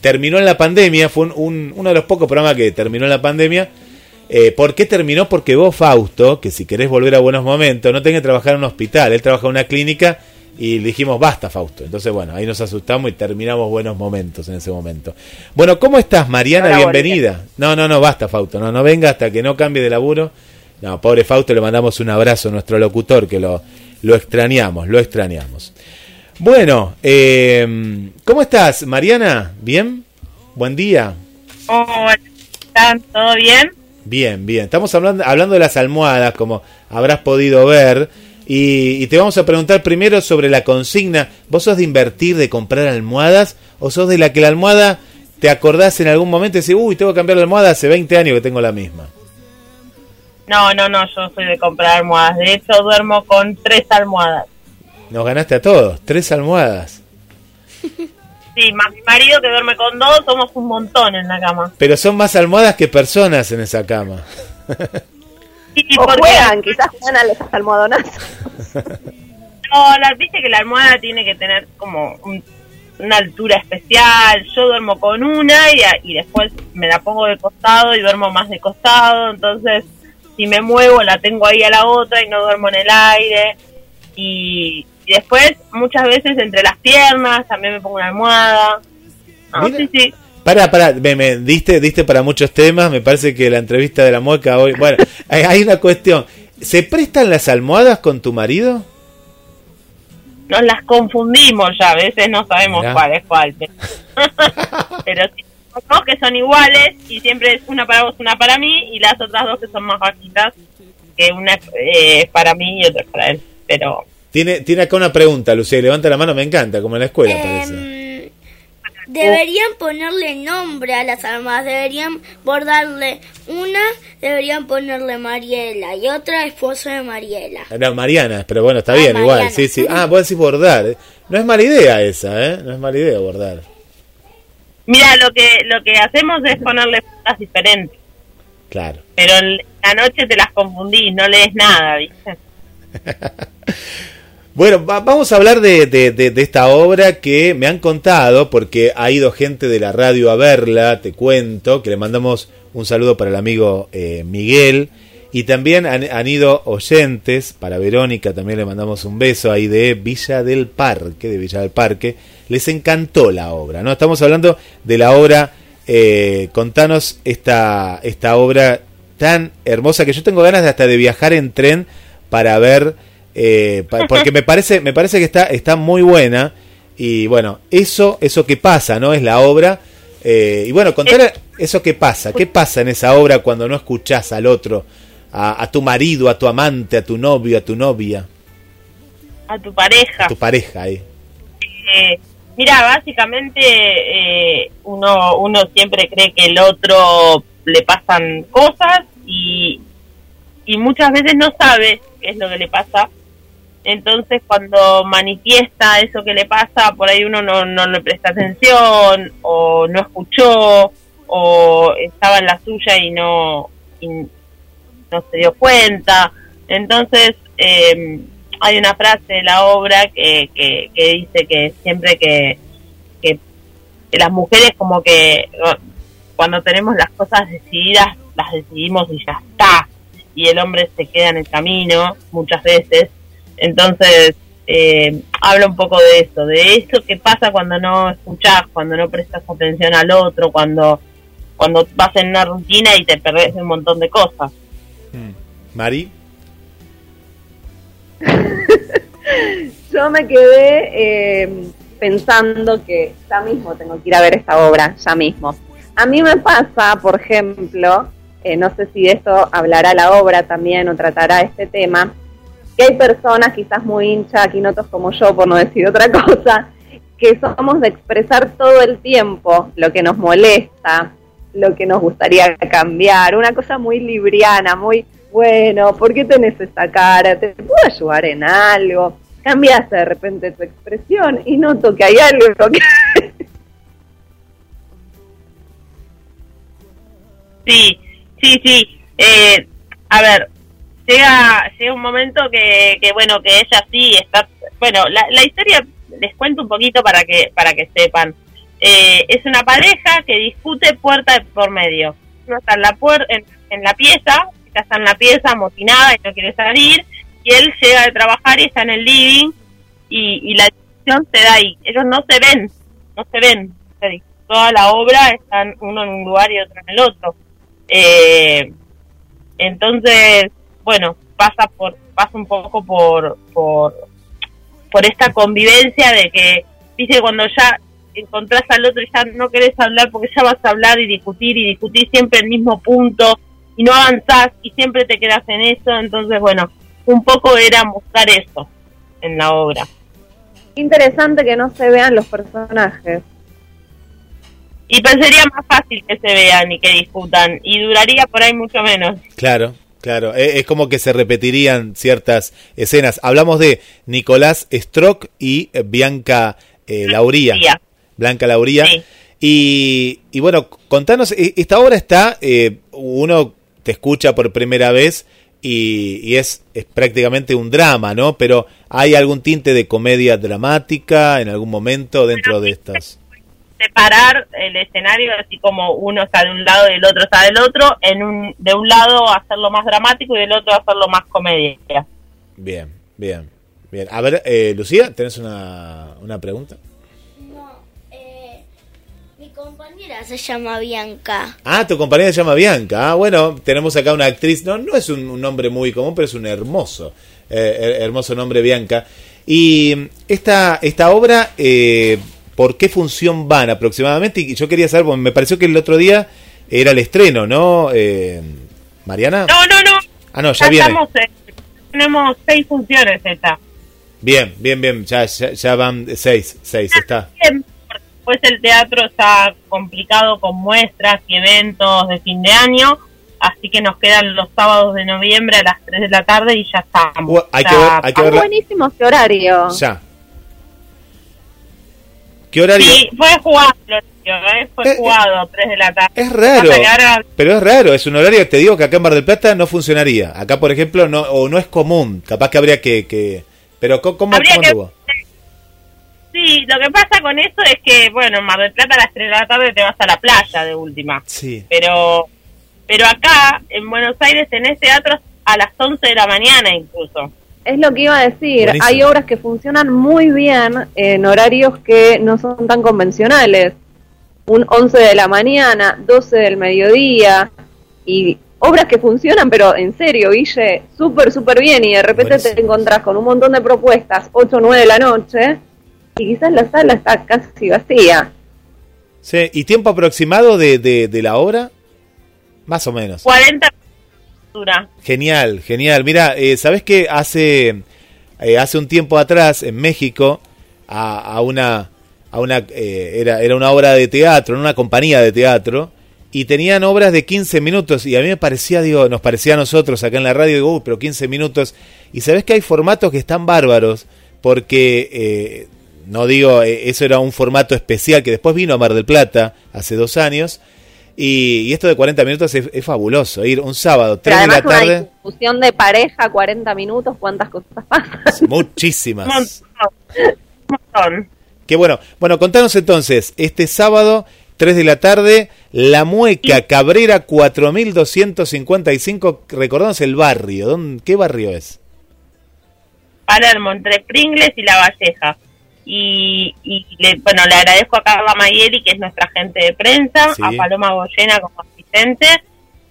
Speaker 3: Terminó en la pandemia, fue un- un- uno de los pocos programas que terminó en la pandemia. Eh, ¿Por qué terminó? Porque vos, Fausto, que si querés volver a buenos momentos, no tenés que trabajar en un hospital, él trabaja en una clínica y dijimos, basta, Fausto. Entonces, bueno, ahí nos asustamos y terminamos buenos momentos en ese momento. Bueno, ¿cómo estás, Mariana?
Speaker 6: Hola,
Speaker 3: Bienvenida. No, no, no, basta, Fausto, no, no venga hasta que no cambie de laburo. No, pobre Fausto, le mandamos un abrazo a nuestro locutor, que lo, lo extrañamos, lo extrañamos. Bueno, eh, ¿cómo estás, Mariana? ¿Bien? Buen día.
Speaker 7: Hola, ¿están? ¿Todo bien?
Speaker 3: Bien, bien. Estamos hablando, hablando de las almohadas, como habrás podido ver. Y, y te vamos a preguntar primero sobre la consigna. ¿Vos sos de invertir, de comprar almohadas? ¿O sos de la que la almohada te acordás en algún momento y decís, uy, tengo que cambiar la almohada hace 20 años que tengo la misma?
Speaker 7: No, no, no, yo soy de comprar almohadas. De hecho, duermo con tres almohadas.
Speaker 3: Nos ganaste a todos. Tres almohadas.
Speaker 7: Sí, más mi marido que duerme con dos, somos un montón en la cama.
Speaker 3: Pero son más almohadas que personas en esa cama.
Speaker 7: Sí,
Speaker 6: O
Speaker 7: porque-
Speaker 6: juegan, quizás juegan a los almohadonazos.
Speaker 7: No, la, viste que la almohada tiene que tener como un- una altura especial. Yo duermo con una y, a- y después me la pongo de costado y duermo más de costado. Entonces, si me muevo, la tengo ahí a la otra y no duermo en el aire. Y, y después, muchas veces entre las piernas, también me pongo una almohada. No,
Speaker 3: Mira.
Speaker 7: sí, sí.
Speaker 3: Pará, pará, me, me diste, diste para muchos temas, me parece que la entrevista de la mueca hoy... Bueno, hay, hay una cuestión. ¿Se prestan las almohadas con tu marido?
Speaker 7: Nos las confundimos ya, a veces no sabemos
Speaker 3: Mirá.
Speaker 7: cuál es cuál. Pero, sí, dos que son iguales y siempre es una para vos, una para mí y las otras dos que son más bajitas, que una es eh, para mí y otra es para él. Pero
Speaker 3: Tiene, tiene acá una pregunta, Lucía, levanta la mano, me encanta, como en la escuela parece.
Speaker 4: Deberían ponerle nombre a las almohadas, deberían bordarle una, deberían ponerle Mariela y otra esposo de Mariela.
Speaker 3: No, Mariana, pero bueno, está
Speaker 4: Ah,
Speaker 3: bien, igual, sí, sí. Ah, vos decís bordar. eh. No es mala idea esa, ¿eh? No es mala idea bordar.
Speaker 7: mira, lo que lo que hacemos es ponerle puntas diferentes,
Speaker 3: Claro.
Speaker 7: pero en la noche te las confundís, no lees nada, ¿viste?
Speaker 3: Bueno, va- vamos a hablar de, de- esta obra que me han contado, porque ha ido gente de la radio a verla, te cuento, que le mandamos un saludo para el amigo eh, Miguel, y también han, han ido oyentes, para Verónica también le mandamos un beso ahí de Villa del Parque, de Villa del Parque, les encantó la obra, ¿no? Estamos hablando de la obra, eh, contanos esta, esta obra tan hermosa que yo tengo ganas de hasta de viajar en tren para ver eh, porque me parece me parece que está está muy buena. Y bueno eso eso que pasa no es la obra. Eh, y bueno contar eso que pasa. Qué pasa en esa obra cuando no escuchás al otro a, a tu marido a tu amante a tu novio a tu novia.
Speaker 7: A tu pareja.
Speaker 3: a tu pareja ahí.
Speaker 7: Eh, mira, básicamente eh, uno, uno siempre cree que el otro le pasan cosas y, y muchas veces no sabe qué es lo que le pasa. Entonces cuando manifiesta eso que le pasa, por ahí uno no, no le presta atención o no escuchó o estaba en la suya y no, y no se dio cuenta. Entonces, eh, hay una frase de la obra que, que, que dice que siempre que, que, que las mujeres como que cuando tenemos las cosas decididas, las decidimos y ya está. Y el hombre se queda en el camino muchas veces. Entonces, eh, habla un poco de eso, de eso que pasa cuando no escuchás, cuando no prestas atención al otro, cuando, cuando vas en una rutina y te perdés un montón de cosas.
Speaker 3: Mari
Speaker 6: yo me quedé eh, pensando que ya mismo tengo que ir a ver esta obra, ya mismo. A mí me pasa, por ejemplo, eh, no sé si de esto hablará la obra también o tratará este tema, que hay personas quizás muy hinchas, quinotos como yo, por no decir otra cosa, que somos de expresar todo el tiempo lo que nos molesta, lo que nos gustaría cambiar, una cosa muy libriana, muy, bueno, ¿por qué tenés esa cara? ¿Te puedo ayudar en algo? Cambiaste de repente tu expresión y noto que hay algo.
Speaker 7: Sí, sí, sí. Eh, a ver, llega llega un momento que, que bueno, que ella sí está... Bueno, la, la historia les cuento un poquito para que para que sepan. Eh, es una pareja que discute puerta por medio. Uno está en la, puer en, la pieza, ella está en la pieza amotinada y no quiere salir, y él llega de trabajar y está en el living, y, y la discusión se da ahí. Ellos no se ven, no se ven. Toda la obra están uno en un lugar y otro en el otro. Eh, entonces, bueno, pasa por pasa un poco por, por por esta convivencia de que, dice, cuando ya encontrás al otro y ya no querés hablar porque ya vas a hablar y discutir y discutir siempre el mismo punto y no avanzás y siempre te quedas en eso, entonces bueno, un poco era mostrar eso en la obra.
Speaker 6: Interesante que no se vean los personajes.
Speaker 7: Y pues sería más fácil que se vean y que discutan y duraría por ahí mucho menos.
Speaker 3: Claro, Claro, e, es como que se repetirían ciertas escenas. Hablamos de Nicolás Strock y Bianca eh, Lauría. Blanca Lauría.
Speaker 7: Sí.
Speaker 3: Y, y bueno, contanos, e- esta obra está, eh, uno te escucha por primera vez y, y es, es prácticamente un drama, ¿no? Pero ¿hay algún tinte de comedia dramática en algún momento dentro de estas?
Speaker 7: Separar el escenario así como uno está de un lado y el otro está del otro, en un, de un lado hacerlo más dramático y del otro hacerlo más comedia.
Speaker 3: Bien, bien, bien. A ver, eh, Lucía, ¿tenés una, una pregunta?
Speaker 4: No, eh, mi compañera se llama Bianca.
Speaker 3: Ah, tu compañera se llama Bianca. Ah, bueno, tenemos acá una actriz. No, no es un, un nombre muy común, pero es un hermoso, eh, her- hermoso nombre, Bianca. Y esta, esta obra, eh, ¿por qué función van aproximadamente? Y yo quería saber, porque me pareció que el otro día era el estreno, ¿no? Eh, Mariana.
Speaker 7: No, no, no.
Speaker 3: Ah, no, ya viene.
Speaker 7: estamos, eh, tenemos seis funciones esta.
Speaker 3: Bien, bien, bien. Ya, ya, ya van seis, seis, está.
Speaker 7: Bien, porque Después el teatro está complicado con muestras y eventos de fin de año, así que nos quedan los sábados de noviembre a las 3 de la tarde y ya estamos.
Speaker 3: Hay
Speaker 7: Ya
Speaker 3: que ver- hay que
Speaker 6: Ah, buenísimo ese horario.
Speaker 3: Ya. ¿Qué horario?
Speaker 7: Sí, fue jugado, ¿eh? fue
Speaker 3: Eh,
Speaker 7: jugado, 3 de la tarde.
Speaker 3: Es raro,
Speaker 7: ahora-
Speaker 3: pero es raro, es un horario que te digo que acá en Mar del Plata no funcionaría. Acá, por ejemplo, no o no es común, capaz que habría que... que pero ¿cómo,
Speaker 7: Habría
Speaker 3: cómo
Speaker 7: que-
Speaker 3: anduvo?
Speaker 7: Sí, lo que pasa con eso es que, bueno, en Mar del Plata a las 3 de la tarde te vas a la playa de última.
Speaker 3: Sí.
Speaker 7: Pero pero acá, en Buenos Aires, en ese teatro, a las 11 de la mañana incluso.
Speaker 6: Es lo que iba a decir.
Speaker 3: Buenísimo.
Speaker 6: Hay obras que funcionan muy bien en horarios que no son tan convencionales. Un 11 de la mañana, 12 del mediodía y obras que funcionan, pero en serio, Guille, súper, súper bien y de repente te encontrás con un montón de propuestas, 8 o 9 de la noche y quizás la sala está casi vacía.
Speaker 3: Sí, ¿Y tiempo aproximado de, de, de la obra? Más o menos.
Speaker 7: 40
Speaker 3: Genial, genial. Mira, eh, ¿sabes que hace, eh, hace un tiempo atrás en México a, a una, a una eh, era, era una obra de teatro, una compañía de teatro, y tenían obras de 15 minutos, y a mí me parecía, digo, nos parecía a nosotros acá en la radio, digo, uy, pero 15 minutos, y sabes que hay formatos que están bárbaros, porque, eh, no digo, eh, eso era un formato especial que después vino a Mar del Plata hace dos años, y, y esto de 40 minutos es, es fabuloso, ir un sábado, 3
Speaker 6: Pero
Speaker 3: de la
Speaker 6: una
Speaker 3: tarde,
Speaker 6: discusión de pareja, 40 minutos, ¿cuántas cosas pasan?
Speaker 7: Un
Speaker 3: muchísimas.
Speaker 7: montón. Un montón.
Speaker 3: Qué bueno. Bueno, contanos entonces, este sábado, 3 de la tarde, La Mueca, Cabrera 4255, recordanos el barrio, ¿dónde, ¿qué barrio es?
Speaker 7: Palermo, entre Pringles y La Valleja. Y, y le, bueno, le agradezco a Carla Mayeri, que es nuestra agente de prensa,
Speaker 3: Sí.
Speaker 7: a Paloma Goyena como asistente,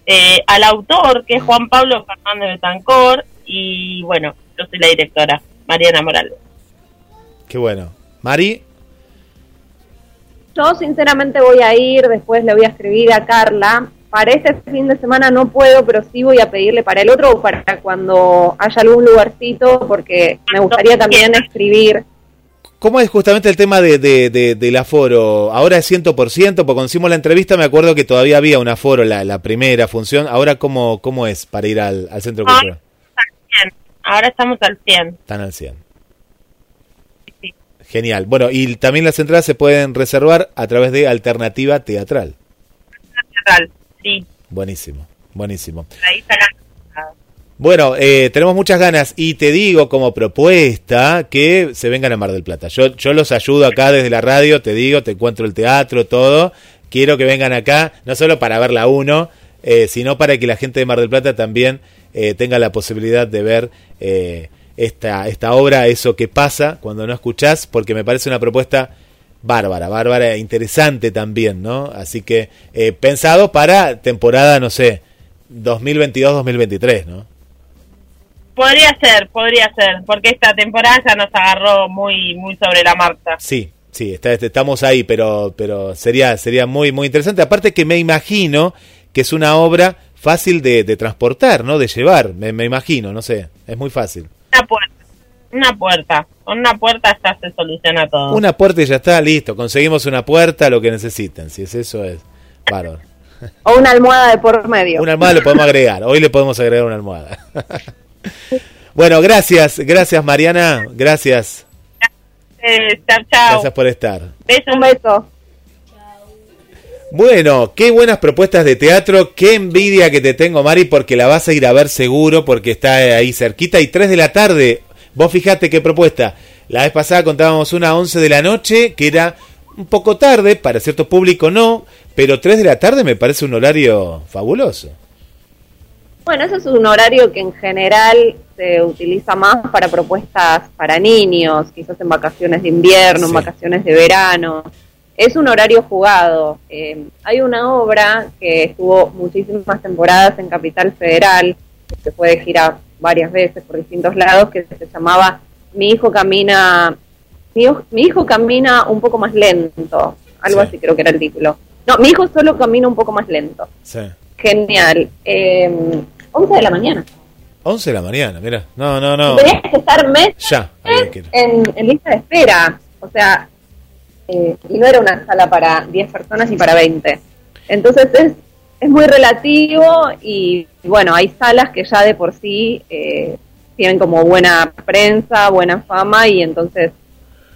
Speaker 7: eh, al autor, que es Juan Pablo Fernández Betancor, y bueno, yo soy la directora, Mariana Morales.
Speaker 3: qué bueno. Mari,
Speaker 6: Yo sinceramente voy a ir, después le voy a escribir a Carla. Para este fin de semana no puedo, pero sí voy a pedirle para el otro o para cuando haya algún lugarcito, porque me gustaría también escribir.
Speaker 3: ¿Cómo es justamente el tema de, de- de- del aforo? Ahora es 100%, porque cuando hicimos la entrevista me acuerdo que todavía había un aforo, la, la primera función. Ahora, ¿cómo, cómo es para ir al, al centro
Speaker 7: Ah.
Speaker 3: cultural?
Speaker 7: Bien, ahora estamos al 100.
Speaker 3: Están al 100.
Speaker 7: Sí.
Speaker 3: Genial. Bueno, y también las entradas se pueden reservar a través de Alternativa Teatral.
Speaker 7: Teatral, sí,
Speaker 3: Buenísimo, buenísimo.
Speaker 7: ahí.
Speaker 3: Bueno, eh, tenemos muchas ganas y te digo como propuesta que se vengan a Mar del Plata. Yo, yo los ayudo acá desde la radio, te digo, te encuentro el teatro, todo. Quiero que vengan acá, no solo para ver la uno, eh, sino para que la gente de Mar del Plata también eh, tenga la posibilidad de ver eh, esta, esta obra, eso que pasa cuando no escuchás, porque me parece una propuesta bárbara, bárbara, e interesante también, ¿no? Así que eh, pensado para temporada, no sé, 2022-2023, ¿no?
Speaker 7: Podría ser, podría ser, porque esta temporada ya nos agarró muy muy sobre la marcha.
Speaker 3: Sí, sí, está- este, estamos ahí, pero, pero sería, sería muy, muy interesante. Aparte que me imagino que es una obra fácil de, de transportar, ¿no? De llevar, me, me imagino, no sé, es muy fácil.
Speaker 7: Una puerta, una puerta, con una puerta ya se soluciona todo.
Speaker 3: Una puerta y ya está, listo, conseguimos una puerta, lo que necesiten, si es eso es bárbaro.
Speaker 6: O una almohada de por medio.
Speaker 3: Una almohada le podemos agregar, hoy le podemos agregar una almohada. bueno, gracias, gracias Mariana, gracias,
Speaker 7: Eh, chao, chao.
Speaker 3: gracias por estar.
Speaker 7: Besos.
Speaker 6: Un beso.
Speaker 3: Bueno, qué buenas propuestas de teatro, qué envidia que te tengo, Mari, porque la vas a ir a ver seguro, porque está ahí cerquita. Y 3 de la tarde, vos fijate qué propuesta. La vez pasada contábamos una a 11 de la noche, que era un poco tarde, para cierto público no, pero 3 de la tarde me parece un horario fabuloso.
Speaker 6: Bueno, ese es un horario que en general se utiliza más para propuestas para niños, quizás en vacaciones de invierno,
Speaker 3: Sí.
Speaker 6: en vacaciones de verano. Es un horario jugado. Eh, hay una obra que estuvo muchísimas temporadas en Capital Federal, que se fue de gira varias veces por distintos lados, que se llamaba Mi hijo camina, mi, hijo- mi hijo camina un poco más lento, algo
Speaker 3: Sí.
Speaker 6: así creo que era el título. No, mi hijo solo camina un poco más lento.
Speaker 3: Sí.
Speaker 6: Genial. Eh, 11 de la mañana.
Speaker 3: 11 de la mañana, mira. No, no, no.
Speaker 6: Tenías que estar meses
Speaker 3: Ya,
Speaker 6: en, en lista de espera. O sea, eh, y no era una sala para 10 personas ni para 20. Entonces es, es muy relativo y, y bueno, hay salas que ya de por sí eh, tienen como buena prensa, buena fama y entonces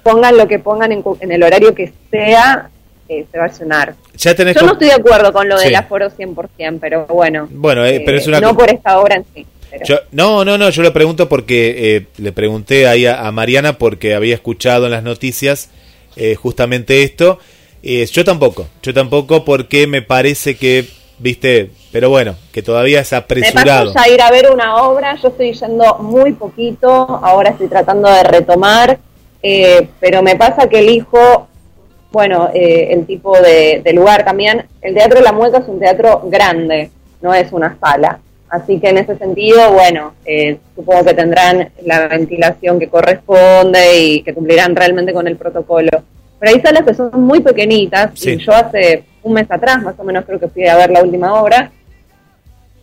Speaker 6: pongan lo que pongan en, en el horario que sea, eh, se va a llenar.
Speaker 3: Ya tenés
Speaker 6: Yo no estoy de acuerdo con lo
Speaker 3: Sí.
Speaker 6: del aforo 100%, pero bueno.
Speaker 3: Bueno, eh, pero es una
Speaker 6: No
Speaker 3: co-
Speaker 6: por esta obra en sí. pero-
Speaker 3: Yo- no, no, no, yo lo pregunto porque eh, le pregunté ahí a, a Mariana porque había escuchado en las noticias eh, justamente esto. Eh, yo tampoco, yo tampoco porque me parece que, viste, pero bueno, que todavía es
Speaker 6: Me
Speaker 3: apresurado.
Speaker 6: pasó ya ir a ver una obra, yo estoy yendo muy poquito, ahora estoy tratando de retomar, eh, pero me pasa que elijo, bueno, eh, el tipo de, de lugar también. El Teatro La Mueca es un teatro grande, no es una sala. Así que en ese sentido, bueno, eh, supongo que tendrán la ventilación que corresponde y que cumplirán realmente con el protocolo. Pero hay salas que son muy pequeñitas
Speaker 3: Sí.
Speaker 6: y yo hace un mes atrás, más o menos creo que fui a ver la última obra,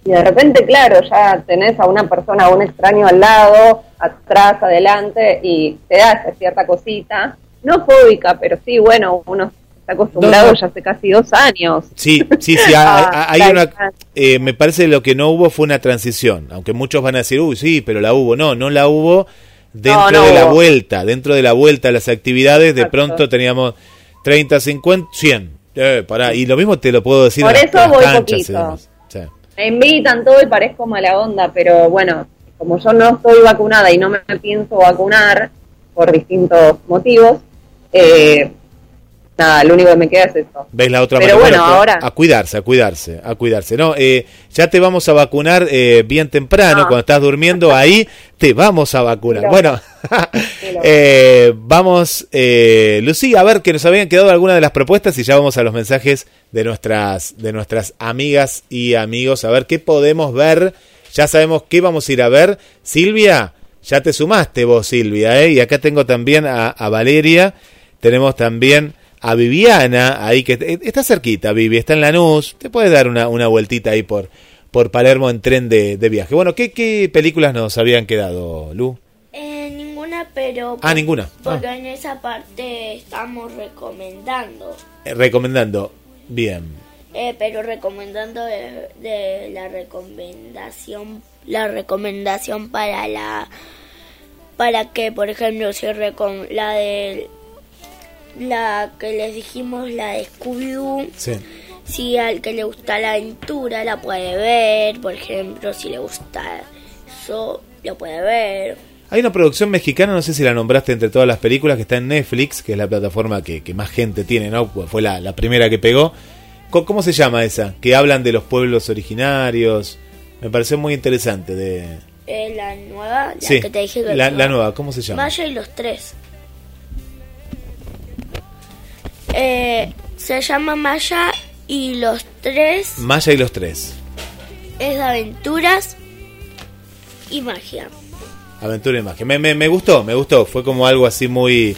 Speaker 6: y de repente, claro, ya tenés a una persona, a un extraño al lado, atrás, adelante, y te da esa cierta cosita, no fóbica, pero sí, bueno, uno está acostumbrado
Speaker 3: No, no.
Speaker 6: ya hace casi dos años.
Speaker 3: Sí, sí, sí, hay,
Speaker 6: Ah,
Speaker 3: hay una... eh, me parece que lo que no hubo fue una transición, aunque muchos van a decir, uy, sí, pero la hubo. No, no la hubo dentro
Speaker 6: No,
Speaker 3: de la
Speaker 6: hubo.
Speaker 3: vuelta, dentro de la vuelta a las actividades, de pronto teníamos 30, 50, 100. Eh, pará, y lo mismo te lo puedo decir
Speaker 6: Por eso voy
Speaker 3: canchas
Speaker 6: poquito.
Speaker 3: Sí.
Speaker 6: Me invitan todo y parezco mala onda, pero bueno, como yo no estoy vacunada y no me pienso vacunar por distintos motivos, eh, nada, lo único que me queda es eso.
Speaker 3: ¿Ves la otra
Speaker 6: Pero bueno, ahora-
Speaker 3: A cuidarse, a cuidarse, a cuidarse. No, eh, ya te vamos a vacunar eh, bien temprano,
Speaker 6: Ah.
Speaker 3: cuando estás durmiendo, ahí te vamos a vacunar. Bueno, eh, vamos, eh, Lucía, a ver que nos habían quedado algunas de las propuestas y ya vamos a los mensajes de nuestras, de nuestras amigas y amigos, a ver qué podemos ver. Ya sabemos qué vamos a ir a ver. Silvia, Ya te sumaste vos, Silvia, ¿eh? Y acá tengo también a, a Valeria, tenemos también a Viviana, ahí que eh, está cerquita, Vivi, está en Lanús, te puedes dar una, una vueltita ahí por, por Palermo en tren de, de viaje. Bueno, ¿qué, ¿qué películas nos habían quedado, Lu?
Speaker 4: Eh, ninguna, pero...
Speaker 3: Ah, ninguna.
Speaker 4: Porque
Speaker 3: Ah.
Speaker 4: en esa parte estamos recomendando.
Speaker 3: Eh, recomendando. Bien.
Speaker 4: Eh, pero recomendando de, de la recomendación la recomendación para la para que por ejemplo si recom- la de la que les dijimos la de Scooby-Doo
Speaker 3: Sí.
Speaker 4: si al que le gusta la aventura la puede ver por ejemplo si le gusta eso lo puede ver
Speaker 3: Hay una producción mexicana, no sé si la nombraste entre todas las películas, que está en Netflix, que es la plataforma que, que más gente tiene, ¿no? Fue la, la primera que pegó. ¿Cómo se llama esa? Que hablan de los pueblos originarios. Me pareció muy interesante. De...
Speaker 4: Eh, la nueva la
Speaker 3: sí,
Speaker 4: que te dije que
Speaker 3: la, nueva, ¿cómo se llama?
Speaker 4: Maya y los tres. Eh, se llama Maya y los tres
Speaker 3: Maya y los tres.
Speaker 4: es de aventuras y magia.
Speaker 3: Aventura y magia. Me, me, me gustó, me gustó. Fue como algo así muy...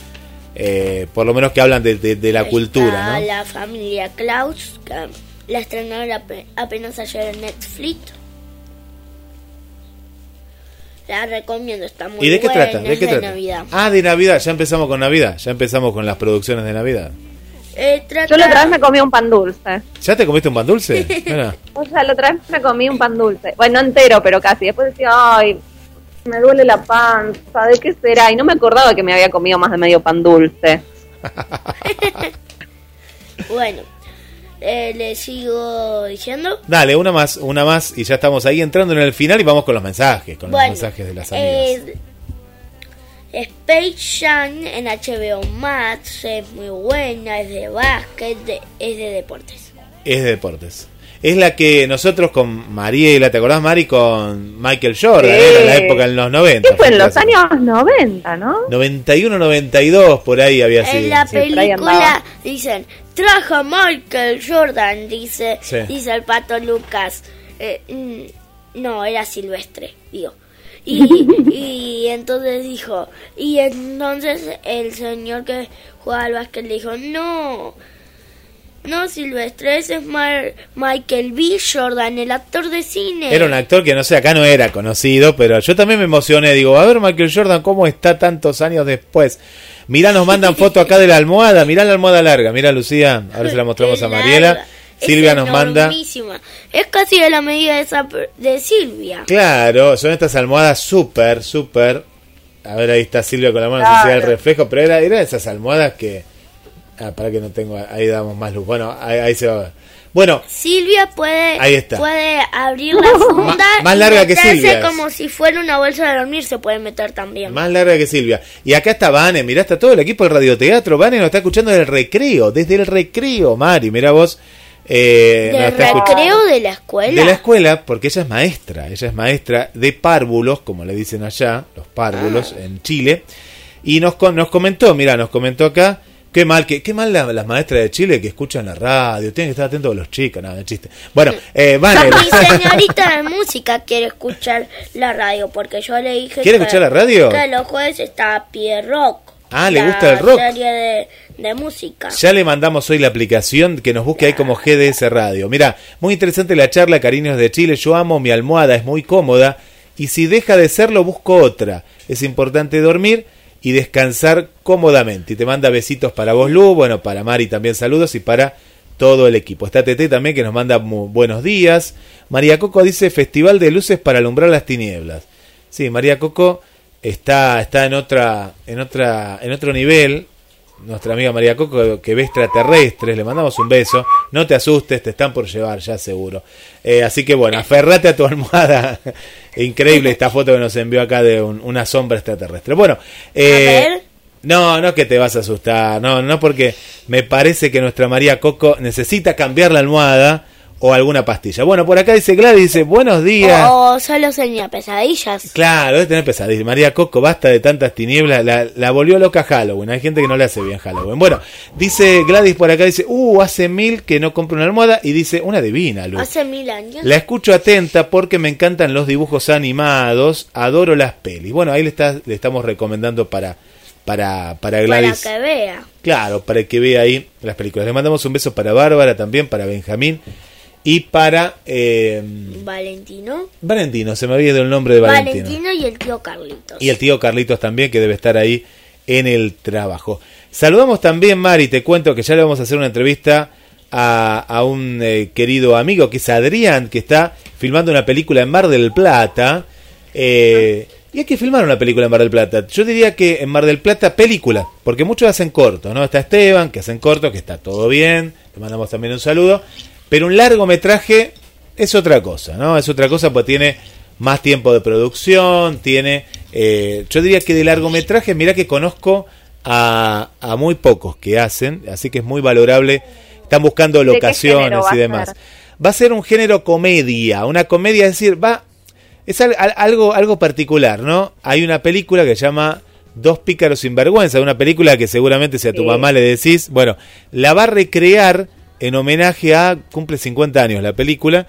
Speaker 3: eh, por lo menos que hablan de, de- de la
Speaker 4: Está
Speaker 3: cultura, ¿no?
Speaker 4: La familia Klaus, que la estrenaron ape- apenas ayer en Netflix. La recomiendo, está muy
Speaker 3: ¿Y de qué
Speaker 4: buena,
Speaker 3: trata? ¿De qué
Speaker 4: de
Speaker 3: trata?
Speaker 4: Navidad.
Speaker 3: Ah, de Navidad. Ya empezamos con Navidad. Ya empezamos con las producciones de Navidad.
Speaker 4: Eh, trata-
Speaker 6: Yo la otra vez me comí un pan dulce.
Speaker 3: ¿Ya te comiste un pan dulce? Mira.
Speaker 6: O sea, la otra vez me comí un pan dulce. Bueno, no entero, pero casi. Después decía, ay, me duele la panza, ¿de qué será? Y no me acordaba que me había comido más de medio pan dulce.
Speaker 4: Bueno, eh, le sigo diciendo.
Speaker 3: Dale, una más, una más y ya estamos ahí entrando en el final y vamos con los mensajes, con
Speaker 4: Bueno,
Speaker 3: los mensajes de las amigas.
Speaker 4: eh, Space Jam en HBO Max es muy buena, es de básquet, de- es de deportes.
Speaker 3: Es de deportes. Es la que nosotros con Mariela, ¿te acordás Mari? Con Michael Jordan,
Speaker 6: Sí.
Speaker 3: era la época en los 90.
Speaker 6: Sí, fue en los años 90, ¿no?
Speaker 3: 91, 92, por ahí había sido.
Speaker 4: en la
Speaker 3: sí.
Speaker 4: película dicen, trajo Michael Jordan, dice,
Speaker 3: Sí.
Speaker 4: dice el pato Lucas. Eh, mm, no, era silvestre, digo. Y, y entonces dijo, y entonces el señor que jugaba al básquet le dijo, no, no Silvestre, ese es Mar- Michael B. Jordan, el actor de cine.
Speaker 3: Era un actor que no sé, acá no era conocido, pero yo también me emocioné. Digo, a ver Michael Jordan, ¿cómo está tantos años después? Mirá, nos mandan foto acá de la almohada, mirá la almohada larga, mirá Lucía, a ver si la mostramos a Mariela.
Speaker 4: Es
Speaker 3: Silvia nos manda...
Speaker 4: Es casi de la medida de, esa de Silvia.
Speaker 3: Claro, son estas almohadas súper, súper. A ver, ahí está Silvia con la mano, no sé si
Speaker 6: Claro.
Speaker 3: da el reflejo, pero era, era esas almohadas que. Ah, para que no tengo. Ahí damos más luz. Bueno, ahí, ahí se va a ver. Bueno,
Speaker 4: Silvia puede,
Speaker 3: Ahí está.
Speaker 4: puede abrir la funda
Speaker 3: más
Speaker 4: y
Speaker 3: larga que Silvia
Speaker 4: como si fuera una bolsa de dormir, se puede meter también.
Speaker 3: más larga que Silvia. Y acá está Vane, mirá, está todo el equipo del radioteatro. Vane nos está escuchando del recreo, desde el recreo, Mari, mira vos. Eh, nos
Speaker 4: ¿De
Speaker 3: está escuchando-
Speaker 4: recreo de la escuela?
Speaker 3: De la escuela, porque ella es maestra, ella es maestra de párvulos, como le dicen allá, los párvulos
Speaker 4: Ah.
Speaker 3: en Chile, y nos, con- nos comentó, mira, nos comentó acá, qué mal, que, qué mal la- las maestras de Chile que escuchan la radio, tienen que estar atentos a los chicos, nada, chiste. Bueno, eh, Vane,
Speaker 4: Mi señorita de música quiere escuchar la radio, porque yo le dije
Speaker 3: ¿Quiere
Speaker 4: que-
Speaker 3: escuchar la radio?
Speaker 4: Que los jueves está Pie Rock.
Speaker 3: Ah, ¿le gusta el rock?
Speaker 4: serie de, de música.
Speaker 3: Ya le mandamos hoy la aplicación que nos busque ahí como GDS Radio. Mira, muy interesante la charla, cariños de Chile. Yo amo mi almohada, es muy cómoda. Y si deja de serlo, busco otra. Es importante dormir y descansar cómodamente. Y te manda besitos para vos, Lu. Bueno, para Mari también saludos y para todo el equipo. Está Tete también que nos manda buenos días. María Coco dice Festival de Luces para alumbrar las tinieblas. Sí, María Coco está, está en otra, en otra, en otro nivel nuestra amiga María Coco que ve extraterrestres, le mandamos un beso, no te asustes, te están por llevar ya seguro. Eh, así que bueno, aferrate a tu almohada. Increíble esta foto que nos envió acá de un- una sombra extraterrestre. Bueno, eh,
Speaker 4: A ver.
Speaker 3: no, no que te vas a asustar, no, no porque me parece que nuestra María Coco necesita cambiar la almohada o alguna pastilla. Bueno, por acá dice Gladys, dice, buenos días.
Speaker 4: O solo sueña pesadillas.
Speaker 3: Claro, debe tener pesadillas. María Coco, basta de tantas tinieblas. La, la volvió loca Halloween. Hay gente que no le hace bien Halloween. Bueno, dice Gladys por acá, dice, uh, hace mil que no compro una almohada. Y dice, una divina, Lu.
Speaker 4: Hace mil años.
Speaker 3: La escucho atenta porque me encantan los dibujos animados. Adoro las pelis. Bueno, ahí le, está, le estamos recomendando para, para, para Gladys.
Speaker 4: Para que vea.
Speaker 3: Claro, para que vea ahí las películas. Le mandamos un beso para Bárbara también, para Benjamín y para eh,
Speaker 4: Valentino.
Speaker 3: Valentino, se me había ido el nombre de Valentino.
Speaker 4: Valentino y el tío Carlitos.
Speaker 3: Y el tío Carlitos también, que debe estar ahí en el trabajo. Saludamos también, Mari, te cuento que ya le vamos a hacer una entrevista a, a un eh, querido amigo que es Adrián, que está filmando una película en Mar del Plata. Eh, y hay que filmar una película en Mar del Plata. Yo diría que en Mar del Plata, película, porque muchos hacen cortos, ¿no? Está Esteban, que hacen cortos, que está todo bien, le mandamos también un saludo. Pero un largometraje es otra cosa, ¿no? Es otra cosa, pues tiene más tiempo de producción, tiene... Eh, yo diría que de largometraje, mira que conozco a, a, muy pocos que hacen, así que es muy valorable. Están buscando locaciones y demás. Va a ser un género comedia, una comedia, es decir, va... Es algo, algo particular, ¿no? Hay una película que se llama Dos pícaros sin vergüenza, una película que seguramente si a tu mamá le decís, bueno, la va a recrear en homenaje a, cumple 50 años la película,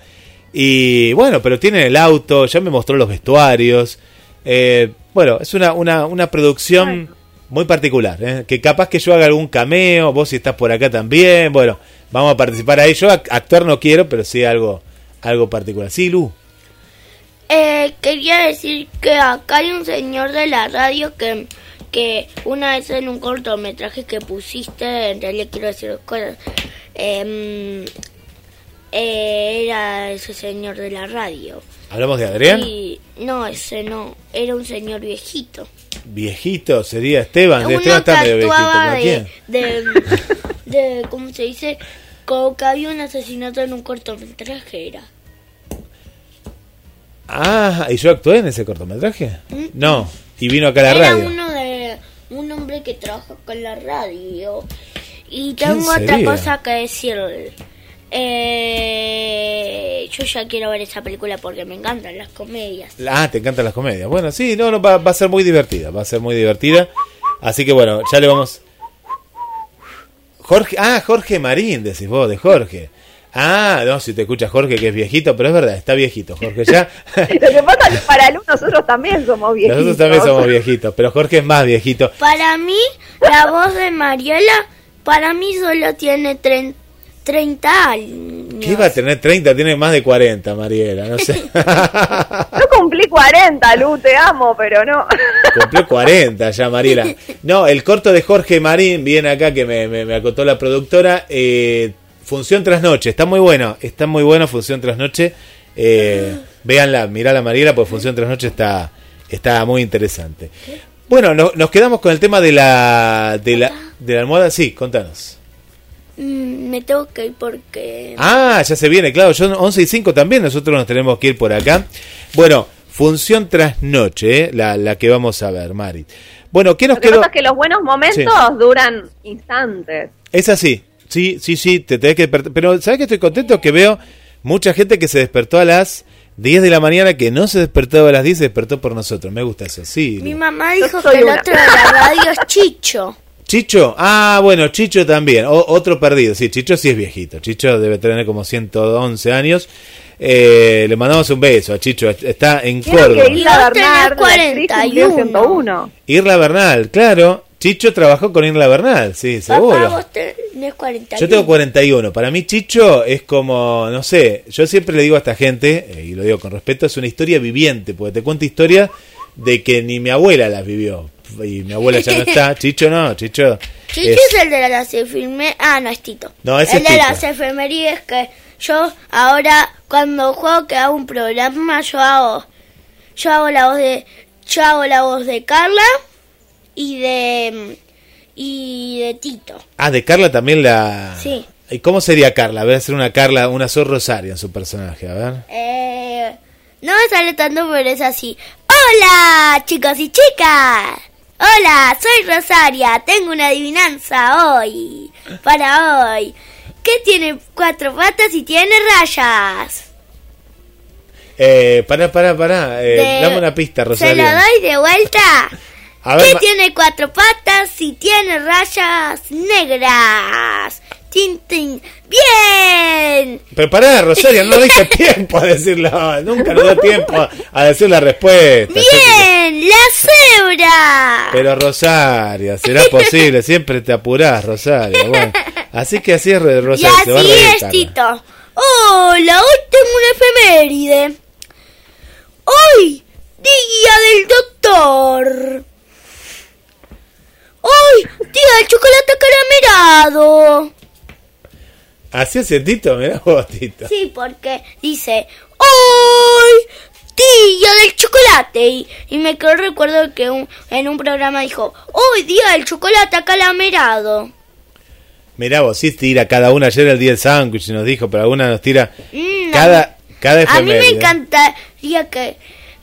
Speaker 3: y bueno, pero tienen el auto, ya me mostró los vestuarios, eh, bueno, es una, una, una producción muy particular, ¿eh? que capaz que yo haga algún cameo, vos si estás por acá también, bueno, vamos a participar ahí, yo actuar no quiero, pero sí algo, algo particular. Sí, Lu.
Speaker 4: Eh, quería decir que acá hay un señor de la radio que, que una vez en un cortometraje que pusiste, en realidad quiero decir dos cosas, eh, eh, era ese señor de la radio.
Speaker 3: ¿Hablamos de Adrián?
Speaker 4: Y, no, ese no, era un señor viejito.
Speaker 3: Viejito, sería Esteban, de Esteban está medio viejito.
Speaker 4: De,
Speaker 3: ¿Quién?
Speaker 4: de, de, ¿cómo se dice? Como que había un asesinato en un cortometraje, era.
Speaker 3: Ah, ¿y yo actué en ese cortometraje?
Speaker 4: ¿Mm?
Speaker 3: No, y vino acá a la
Speaker 4: era
Speaker 3: radio.
Speaker 4: uno de un hombre que trabaja con la radio. Y
Speaker 3: ¿Quién
Speaker 4: tengo otra cosa que decirle. Eh, yo ya quiero ver esa película porque me encantan las comedias.
Speaker 3: Ah, te encantan las comedias. Bueno, sí, no, no va, va a ser muy divertida, va a ser muy divertida. Así que bueno, ya le vamos. Jorge, ah, Jorge Marín, decís vos, de Jorge. Ah, no, si te escucha Jorge que es viejito, pero es verdad, está viejito, Jorge ya.
Speaker 6: Lo que pasa es que para Lu nosotros también somos viejitos.
Speaker 3: Nosotros también somos viejitos, pero Jorge es más viejito.
Speaker 4: Para mí, la voz de Mariela, para mí solo tiene tren- 30 años.
Speaker 3: ¿Qué iba a tener 30? Tiene más de 40, Mariela, no sé.
Speaker 6: Yo cumplí 40, Lu, te amo, pero no.
Speaker 3: Cumplió 40 ya, Mariela. No, el corto de Jorge Marín, viene acá que me, me, me acotó la productora. Eh, función tras noche, está muy bueno, está muy bueno Función tras noche. Eh, véanla, mirala Mariela, pues Función tras noche está, está muy interesante. Bueno, no- nos quedamos con el tema de la, de la, de la almohada. Sí, contanos.
Speaker 4: Mm, me tengo que ir porque...
Speaker 3: Ah, ya se viene, claro, yo 11 y 5 también, nosotros nos tenemos que ir por acá. Bueno, función tras noche, eh, la, la que vamos a ver, Mari. Bueno, ¿qué nos
Speaker 6: Lo que
Speaker 3: quedó?
Speaker 6: pasa es que los buenos momentos duran instantes.
Speaker 3: Es así, sí, sí, sí, te tenés que despertar. Pero, ¿sabes que estoy contento? Que veo mucha gente que se despertó a las 10 de la mañana, que no se despertaba a las 10, se despertó por nosotros. Me gusta eso, sí.
Speaker 4: Mi mamá dijo que el
Speaker 6: una.
Speaker 4: otro de la radio es Chicho.
Speaker 3: Chicho, ah, bueno, Chicho también, O- otro perdido, sí, Chicho sí es viejito, Chicho debe tener como 111 años. Eh, le mandamos un beso a Chicho, está en Córdoba.
Speaker 6: que Isla
Speaker 4: Y vos tenés
Speaker 6: Bernard, la actriz, cumplió
Speaker 4: 41.
Speaker 6: 101.
Speaker 3: Irla Bernal, claro. Chicho trabajó con Irla Bernal, sí,
Speaker 4: Papá,
Speaker 3: seguro.
Speaker 4: vos tenés 41.
Speaker 3: Yo tengo 41. Para mí Chicho es como, no sé, yo siempre le digo a esta gente, eh, y lo digo con respeto, es una historia viviente, porque te cuento historias de que ni mi abuela las vivió. Y mi abuela ya no está. Chicho no, Chicho.
Speaker 4: Chicho
Speaker 3: es-
Speaker 4: es el de las efemérides. Ah, no, es Tito.
Speaker 3: No, ese
Speaker 4: el
Speaker 3: es
Speaker 4: de
Speaker 3: Tito.
Speaker 4: las efemérides que yo ahora, cuando juego que hago un programa, yo hago, yo hago la voz de, yo hago la voz de Carla y de, y de Tito.
Speaker 3: Ah, de Carla también la...
Speaker 4: Sí.
Speaker 3: ¿Y cómo sería Carla? Voy a hacer una Carla, una Sor Rosario en su personaje, a ver.
Speaker 4: Eh, no me sale tanto, pero es así. Hola, chicos y chicas. Hola, soy Rosaria. Tengo una adivinanza hoy. Para hoy. ¿Qué tiene cuatro patas y tiene rayas?
Speaker 3: Eh, pará, pará, pará. eh,
Speaker 4: De-
Speaker 3: dame una pista,
Speaker 4: Se
Speaker 3: Rosario.
Speaker 4: lo doy de vuelta.
Speaker 3: A ver,
Speaker 4: ¿Qué tiene cuatro patas y tiene rayas negras? Tin, tin. ¡Bien!
Speaker 3: Pero pará, Rosario, no diste tiempo a decirlo. Nunca nos da tiempo a decir la respuesta.
Speaker 4: ¡Bien! ¡La cebra!
Speaker 3: Pero Rosario, será posible, siempre te apurás, Rosario. Bueno, así que así es,
Speaker 4: y
Speaker 3: Rosario, a
Speaker 4: así es. Tito. Hola, hoy tengo una efeméride. Hoy, día del doctor. Hoy, día del chocolate caramelado.
Speaker 3: Así es, Tito, mirá vos, Tito.
Speaker 4: Sí, porque dice, hoy, día del chocolate. Y, y me quedó el recuerdo que un- en un programa dijo, hoy, día del chocolate caramelado.
Speaker 3: Mirá vos, sí tira cada una. Ayer el día del sándwich nos dijo, pero alguna nos tira
Speaker 4: Mm,
Speaker 3: cada, cada
Speaker 4: A mí me
Speaker 3: efeméride.
Speaker 4: encantaría que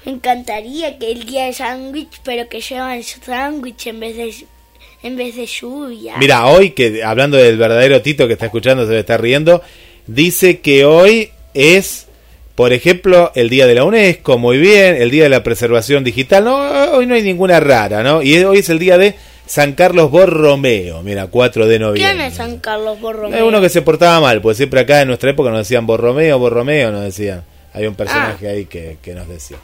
Speaker 4: me encantaría que el día de sándwich, pero que llevan sándwich en vez de en vez de lluvia.
Speaker 3: Mira, hoy que hablando del verdadero Tito que está escuchando, se le está riendo, dice que hoy es, por ejemplo, el día de la UNESCO, muy bien, el día de la preservación digital, no, hoy no hay ninguna rara, ¿no? Y hoy es el día de San Carlos Borromeo, mira, 4 de
Speaker 4: ¿Quién
Speaker 3: noviembre.
Speaker 4: es San Carlos Borromeo?
Speaker 3: Es uno que se portaba mal, pues siempre acá en nuestra época nos decían Borromeo, Borromeo, nos decían. Hay un personaje ahí que, que nos decía.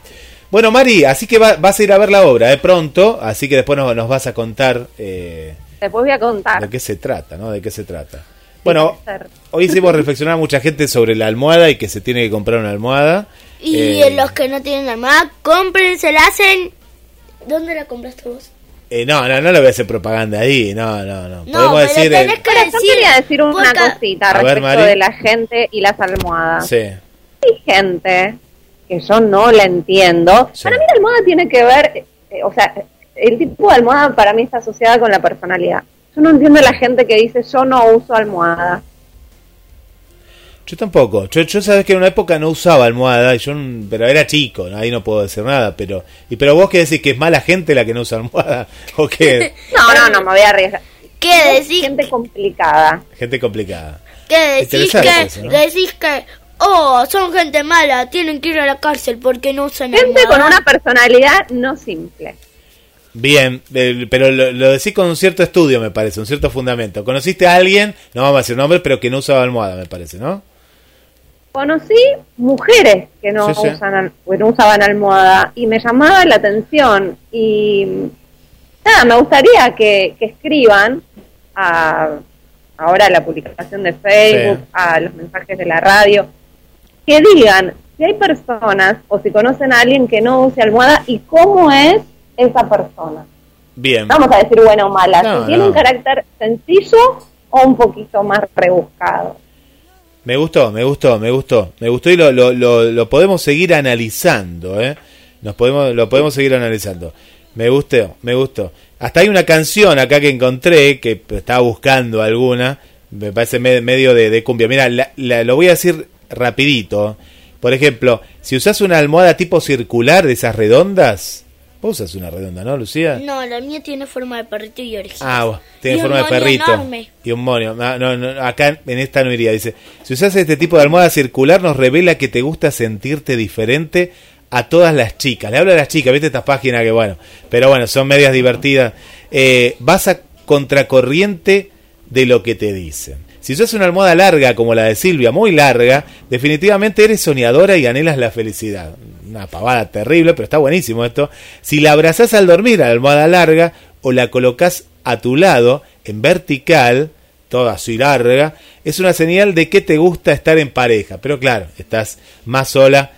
Speaker 3: Bueno, Mari, así que va- vas a ir a ver la obra de pronto, así que después nos, nos vas a contar eh,
Speaker 6: Después voy a contar.
Speaker 3: de qué se trata, ¿no? De qué se trata. Bueno, hoy hicimos reflexionar a mucha gente sobre la almohada y que se tiene que comprar una almohada.
Speaker 4: Y
Speaker 3: Eh,
Speaker 4: los que no tienen almohada, cómprensela en ¿Dónde la compraste vos?
Speaker 3: eh, no, no, no le voy a hacer propaganda ahí, no, no, no.
Speaker 4: No,
Speaker 3: Podemos
Speaker 4: pero
Speaker 3: decir...
Speaker 4: tenés
Speaker 3: eh,
Speaker 4: que
Speaker 6: yo
Speaker 4: decir,
Speaker 6: quería decir una
Speaker 4: porque-
Speaker 6: cosita
Speaker 3: A
Speaker 6: respecto de la gente y las almohadas.
Speaker 3: sí.
Speaker 6: Hay gente que yo no la entiendo.
Speaker 3: Sí.
Speaker 6: Para mí la almohada tiene que ver, eh, o sea, el tipo de almohada para mí está asociada con la personalidad. Yo no entiendo a la gente que dice yo no uso almohada.
Speaker 3: Yo tampoco. Yo, yo sabes que en una época no usaba almohada, y yo, pero era chico, ¿no? ahí no puedo decir nada. Pero y pero vos qué decís que es mala gente la que no usa almohada o que
Speaker 6: No, no, no, me voy a arriesgar.
Speaker 4: ¿Qué decís?
Speaker 6: Gente complicada.
Speaker 3: gente complicada.
Speaker 4: ¿Qué decís que,
Speaker 3: eso, ¿no?
Speaker 4: decís que, oh, son gente mala, tienen que ir a la cárcel porque no usan
Speaker 6: Gente con una personalidad no simple.
Speaker 3: Bien, eh, pero lo, lo decís con un cierto estudio, me parece, un cierto fundamento. Conociste a alguien, no vamos a decir nombre, pero que no usaba almohada, me parece, ¿no?
Speaker 6: Conocí mujeres que no,
Speaker 3: Sí, sí.
Speaker 6: Usan, al- que no usaban almohada y me llamaba la atención y nada, me gustaría que, que escriban a ahora a la publicación de Facebook,
Speaker 3: Sí.
Speaker 6: a los mensajes de la radio, que digan si hay personas o si conocen a alguien que no use almohada y cómo es esa persona.
Speaker 3: Bien.
Speaker 6: Vamos a decir buena o mala,
Speaker 3: No,
Speaker 6: si tiene
Speaker 3: no.
Speaker 6: un carácter sencillo o un poquito más rebuscado.
Speaker 3: Me gustó, me gustó, me gustó. Me gustó y lo, lo, lo, lo podemos seguir analizando, ¿eh? Nos podemos, lo podemos seguir analizando. Me gustó, me gustó. Hasta hay una canción acá que encontré, que estaba buscando alguna, me parece me- medio de, de cumbia. Mira, la- la- lo voy a decir rapidito. Por ejemplo, si usas una almohada tipo circular de esas redondas, vos usas una redonda, ¿no, Lucía?
Speaker 4: No, la mía tiene forma de perrito y orejitas.
Speaker 3: Ah, tiene
Speaker 4: Y un
Speaker 3: forma de
Speaker 4: moño
Speaker 3: perrito.
Speaker 4: enorme.
Speaker 3: Y un monio. No, no, no, acá en esta no iría. Dice, si usas este tipo de almohada circular nos revela que te gusta sentirte diferente a todas las chicas. Le hablo a las chicas, viste estas páginas que bueno, pero bueno, son medias divertidas. Eh, vas a contracorriente de lo que te dicen. Si usas una almohada larga como la de Silvia, muy larga, definitivamente eres soñadora y anhelas la felicidad. Una pavada terrible, pero está buenísimo esto. Si la abrazás al dormir a la almohada larga o la colocas a tu lado en vertical, toda así larga, es una señal de que te gusta estar en pareja. Pero claro, estás más sola,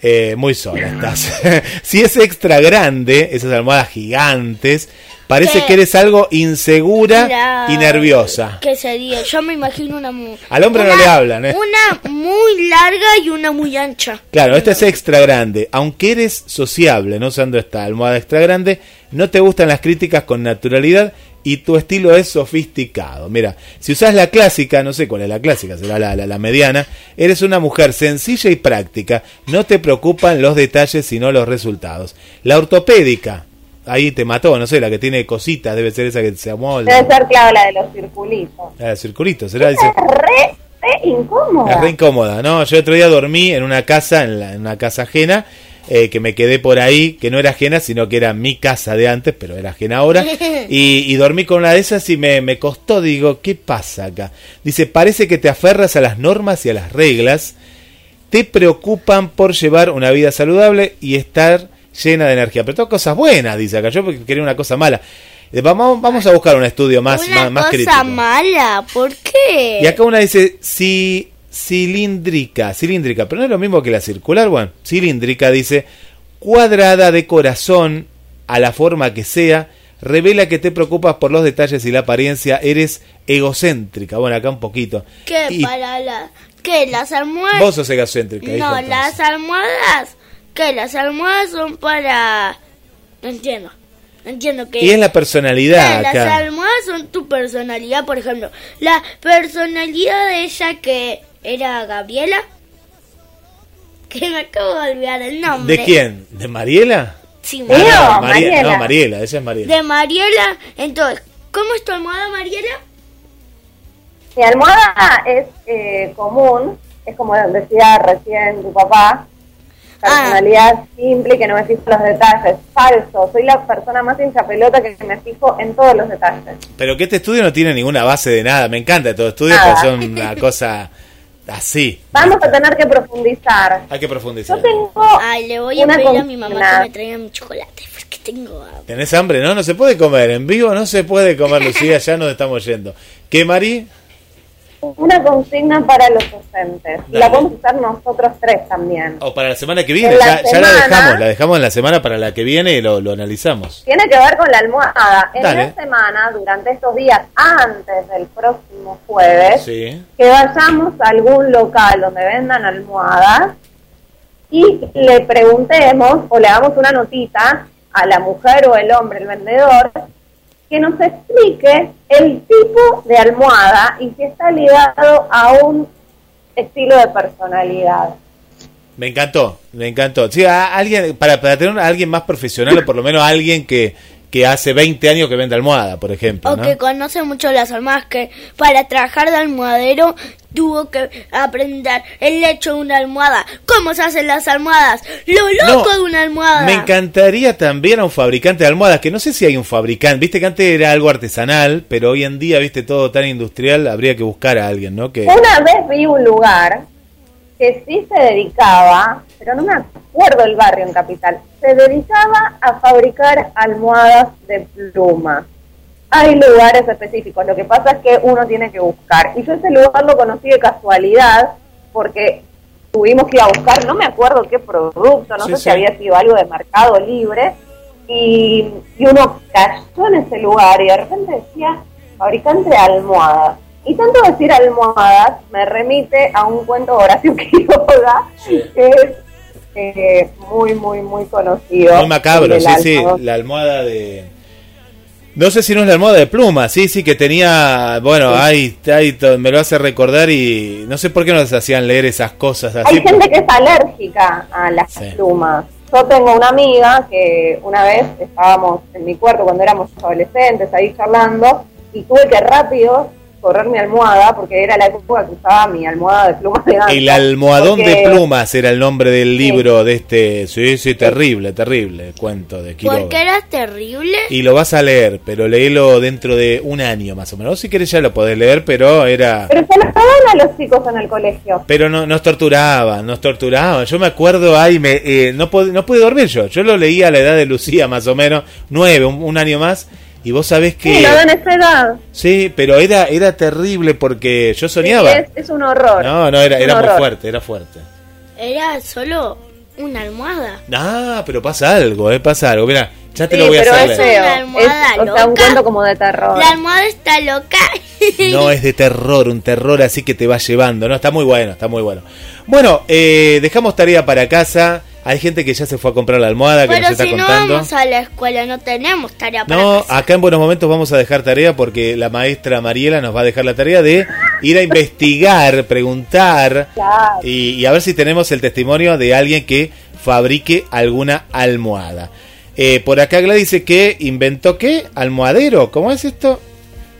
Speaker 3: eh, muy sola estás. si es extra grande, esas almohadas gigantes, parece
Speaker 4: ¿Qué?
Speaker 3: que eres algo insegura y nerviosa.
Speaker 4: ¿Qué sería? Yo me imagino una muy...
Speaker 3: Al hombre no le hablan, ¿eh?
Speaker 4: Una muy larga y una muy ancha.
Speaker 3: Claro, esta es extra grande. Aunque eres sociable, no usando esta almohada extra grande, no te gustan las críticas con naturalidad y tu estilo es sofisticado. Mira, si usas la clásica, no sé cuál es la clásica, será la, la, la mediana, eres una mujer sencilla y práctica, no te preocupan los detalles sino los resultados. La ortopédica, ahí te mató, no sé, la que tiene cositas, debe ser esa que se amolda.
Speaker 6: Debe ser, claro, la de los circulitos.
Speaker 3: La de circulitos, será, dice.
Speaker 6: Es re, re incómoda.
Speaker 3: Es re incómoda, ¿no? Yo otro día dormí en una casa, en, la- en una casa ajena, eh, que me quedé por ahí, que no era ajena, sino que era mi casa de antes, pero era ajena ahora. Y, y dormí con una de esas y me, me costó, digo, ¿qué pasa acá? Dice, parece que te aferras a las normas y a las reglas, te preocupan por llevar una vida saludable y estar llena de energía. Pero todas cosas buenas, dice acá, yo porque quería una cosa mala. Eh, Vamos, vamos a buscar un estudio más,
Speaker 4: Una
Speaker 3: más, más
Speaker 4: cosa
Speaker 3: crítico.
Speaker 4: mala, ¿por qué?
Speaker 3: Y acá una dice si, cilíndrica, cilíndrica, pero no es lo mismo que la circular, bueno, cilíndrica dice cuadrada de corazón a la forma que sea, revela que te preocupas por los detalles y la apariencia, eres egocéntrica. Bueno, acá un poquito.
Speaker 4: ¿Qué
Speaker 3: Y
Speaker 4: para la qué las almohadas?
Speaker 3: vos sos egocéntrica.
Speaker 4: no, las almohadas. ¿Qué las almohadas son para No entiendo. No entiendo qué
Speaker 3: Y es la personalidad
Speaker 4: Las
Speaker 3: acá.
Speaker 4: almohadas son tu personalidad, por ejemplo. La personalidad de ella que era Gabriela. Que me acabo de olvidar el nombre.
Speaker 3: ¿De quién? ¿De Mariela?
Speaker 4: Sí,
Speaker 3: Ah, no,
Speaker 6: Mariela.
Speaker 3: No, Mariela, ella es Mariela.
Speaker 4: De Mariela. Entonces, ¿cómo es tu almohada, Mariela?
Speaker 6: Mi almohada es eh, común, es como decía recién tu papá, personalidad simple y que no me fijo en los detalles. Falso, soy la persona más hincha pelota que me fijo en todos los detalles.
Speaker 3: Pero que este estudio no tiene ninguna base de nada. Me encanta todo estudio porque son una cosa así.
Speaker 6: Vamos a tener que profundizar.
Speaker 3: Hay que profundizar.
Speaker 6: Yo tengo
Speaker 4: Ay, le voy a pedir a mi mamá que me traiga mi chocolate. Porque tengo hambre.
Speaker 3: ¿Tenés hambre? No, no se puede comer. En vivo no se puede comer, Lucía. Ya nos estamos yendo. ¿Qué, Mari?
Speaker 6: Una consigna para los docentes.
Speaker 3: Dale.
Speaker 6: la podemos usar nosotros tres también.
Speaker 3: O para la semana que viene.
Speaker 6: En la
Speaker 3: Ya, ya la dejamos. La dejamos en la semana para la que viene y lo, lo analizamos.
Speaker 6: Tiene que ver con la almohada. En
Speaker 3: Dale.
Speaker 6: la semana, durante estos días, antes del próximo jueves,
Speaker 3: Sí.
Speaker 6: que vayamos a algún local donde vendan almohadas y le preguntemos o le hagamos una notita a la mujer o el hombre, el vendedor, que nos explique el tipo de almohada y si está ligado a un estilo de personalidad.
Speaker 3: Me encantó, me encantó. Sí, a alguien, para, para tener a alguien más profesional o por lo menos alguien que, que hace 20 años que vende almohada, por ejemplo.
Speaker 4: O
Speaker 3: ¿no?
Speaker 4: que conoce mucho las almohadas, que para trabajar de almohadero tuvo que aprender el hecho de una almohada, cómo se hacen las almohadas, lo loco
Speaker 3: No,
Speaker 4: de una almohada.
Speaker 3: Me encantaría también a un fabricante de almohadas, que no sé si hay un fabricante, viste que antes era algo artesanal, pero hoy en día, viste, todo tan industrial, habría que buscar a alguien, ¿no? Que
Speaker 6: Una vez vi un lugar que sí se dedicaba, pero no me acuerdo el barrio en Capital, se dedicaba a fabricar almohadas de pluma. Hay lugares específicos, lo que pasa es que uno tiene que buscar. Y yo ese lugar lo conocí de casualidad porque tuvimos que ir a buscar, no me acuerdo qué producto, no
Speaker 3: Sí,
Speaker 6: sé
Speaker 3: sí.
Speaker 6: si había sido algo de mercado libre, y, y uno cayó en ese lugar y de repente decía fabricante de almohadas. Y tanto decir almohadas me remite a un cuento de Horacio Quiroga, que es eh, muy, muy, muy conocido.
Speaker 3: muy macabro, sí, sí, la almohada de... No sé si no es la almohada de pluma, sí, sí, que tenía, bueno, ahí, ahí me lo hace recordar y no sé por qué nos hacían leer esas cosas así.
Speaker 6: Hay gente que es alérgica a las
Speaker 3: Sí.
Speaker 6: plumas. Yo tengo una amiga que una vez estábamos en mi cuarto cuando éramos adolescentes ahí charlando y tuve que rápido correr mi almohada porque era la época que usaba mi almohada de plumas de ganso.
Speaker 3: El almohadón de
Speaker 6: Porque-
Speaker 3: plumas era el nombre del libro de este, sí, sí, terrible, terrible el cuento de Quiroga.
Speaker 4: Porque era terrible.
Speaker 3: Y lo vas a leer, pero léelo dentro de un año más o menos. Si querés ya lo podés leer, pero era...
Speaker 6: Pero se lo daban a los chicos en el colegio.
Speaker 3: Pero no, nos torturaban, nos torturaban. Yo me acuerdo, ahí me, eh, no, pod- no pude dormir yo. Yo lo leí a la edad de Lucía, más o menos, nueve, un, un año más. Y vos sabés que...
Speaker 6: Sí, lo dan a esa edad.
Speaker 3: Sí, pero era, era terrible porque yo soñaba.
Speaker 6: Sí, es, es un horror.
Speaker 3: No, no, era, era muy fuerte, era fuerte.
Speaker 4: Era solo una almohada.
Speaker 3: Ah, pero pasa algo, eh, pasa algo. Mira, ya te
Speaker 6: Sí,
Speaker 3: lo voy a
Speaker 6: pero
Speaker 3: hacer
Speaker 6: es.
Speaker 4: Una almohada
Speaker 6: Es, o sea, un
Speaker 4: loca.
Speaker 6: cuento como de terror.
Speaker 4: La almohada está loca.
Speaker 3: No es de terror, un terror así que te va llevando, ¿no? Está muy bueno, está muy bueno. Bueno, eh, dejamos tarea para casa. Hay gente que ya se fue a comprar la almohada, que
Speaker 4: Pero
Speaker 3: nos está
Speaker 4: si no
Speaker 3: contando.
Speaker 4: vamos a la escuela, no tenemos tarea para
Speaker 3: No,
Speaker 4: casa.
Speaker 3: acá en buenos momentos vamos a dejar tarea porque la maestra Mariela nos va a dejar la tarea de ir a investigar, preguntar
Speaker 6: Claro.
Speaker 3: y, y a ver si tenemos el testimonio de alguien que fabrique alguna almohada. Eh, por acá Gladys dice que inventó qué? Almohadero. ¿Cómo es esto?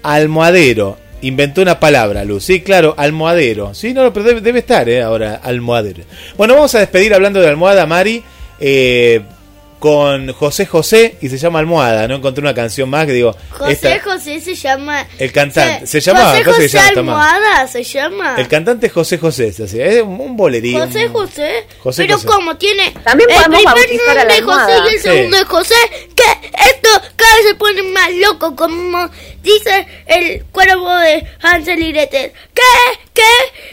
Speaker 3: Almohadero. Inventó una palabra, Luz. Sí, claro, almohadero. Sí, no, pero debe, debe estar, ¿eh? Ahora, almohadero. Bueno, vamos a despedir hablando de almohada, Mari. Eh, con José José y se llama Almohada. No encontré una canción más que digo.
Speaker 4: José
Speaker 3: esta-
Speaker 4: José se llama.
Speaker 3: El cantante. Se llamaba,
Speaker 4: José José. Almohada se llama.
Speaker 3: El cantante es José José, es así, es un, bolerío.
Speaker 4: José José.
Speaker 3: José
Speaker 4: Pero
Speaker 3: José.
Speaker 4: como tiene
Speaker 6: También
Speaker 4: el primer nombre es José y el
Speaker 3: Sí.
Speaker 4: segundo es José, que esto cada vez se pone más loco, como dice el cuervo de Hansel y Gretel. ¿Qué? ¿Qué?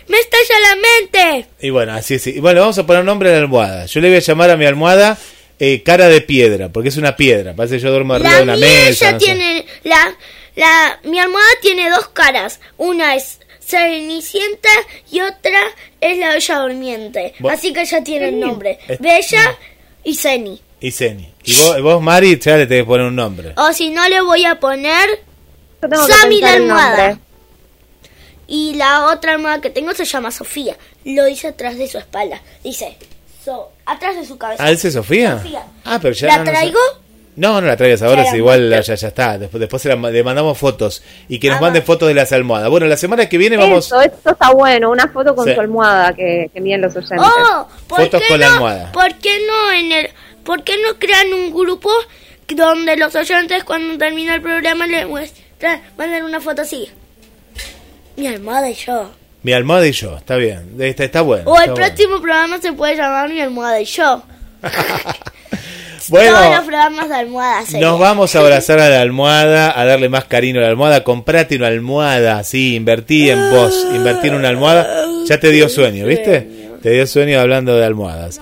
Speaker 4: Me estalla la mente.
Speaker 3: Y bueno, así es. Y bueno, vamos a poner nombre a la almohada. Yo le voy a llamar a mi almohada eh, cara de piedra, porque es una piedra. Parece que yo duermo arriba de
Speaker 4: La
Speaker 3: una
Speaker 4: mía
Speaker 3: mesa.
Speaker 4: ya
Speaker 3: no sé.
Speaker 4: tiene la la mi almohada tiene dos caras. Una es Cenicienta y otra es la Bella Durmiente. Así que ya tiene el nombre.
Speaker 3: Es-
Speaker 4: Bella y Ceni.
Speaker 3: Y Zeni. Y vos, vos, Mari, ya le tenés que poner un nombre.
Speaker 4: O si no le voy a poner Sammy la almohada. Y la otra almohada que tengo se llama Sofía. Lo dice atrás de su espalda. Dice, so, atrás de su cabeza.
Speaker 3: ¿Ah, ese es Sofía?
Speaker 4: Sofía.
Speaker 3: Ah, pero ya.
Speaker 4: ¿La
Speaker 3: no sé.
Speaker 4: traigo?
Speaker 3: No, no la traigas ahora,
Speaker 4: Ya
Speaker 3: si
Speaker 4: la
Speaker 3: igual ya, ya está. Después, después se la- le mandamos fotos y que nos
Speaker 4: Ah,
Speaker 3: manden fotos de las almohadas. Bueno, la semana que viene vamos.
Speaker 6: Eso, esto está bueno, una foto con
Speaker 3: Sí.
Speaker 6: su almohada que, que envíen los oyentes.
Speaker 4: Oh, ¿por
Speaker 3: Fotos
Speaker 4: qué
Speaker 3: con la
Speaker 4: no,
Speaker 3: almohada.
Speaker 4: ¿Por qué no en el por qué no crean un grupo donde los oyentes cuando termina el programa le muestran mandan una foto así? Mi almohada y yo.
Speaker 3: Mi almohada y yo, está bien. Está, está bueno.
Speaker 4: O el
Speaker 3: está bueno.
Speaker 4: próximo programa se puede llamar Mi almohada y yo.
Speaker 3: Bueno,
Speaker 4: Todos los programas de almohada serían.
Speaker 3: Nos vamos a abrazar a la almohada, a darle más cariño a la almohada. Comprate una almohada, sí, invertí en vos, invertí en una almohada. Ya te dio sueño, ¿viste? Te dio sueño hablando de almohadas.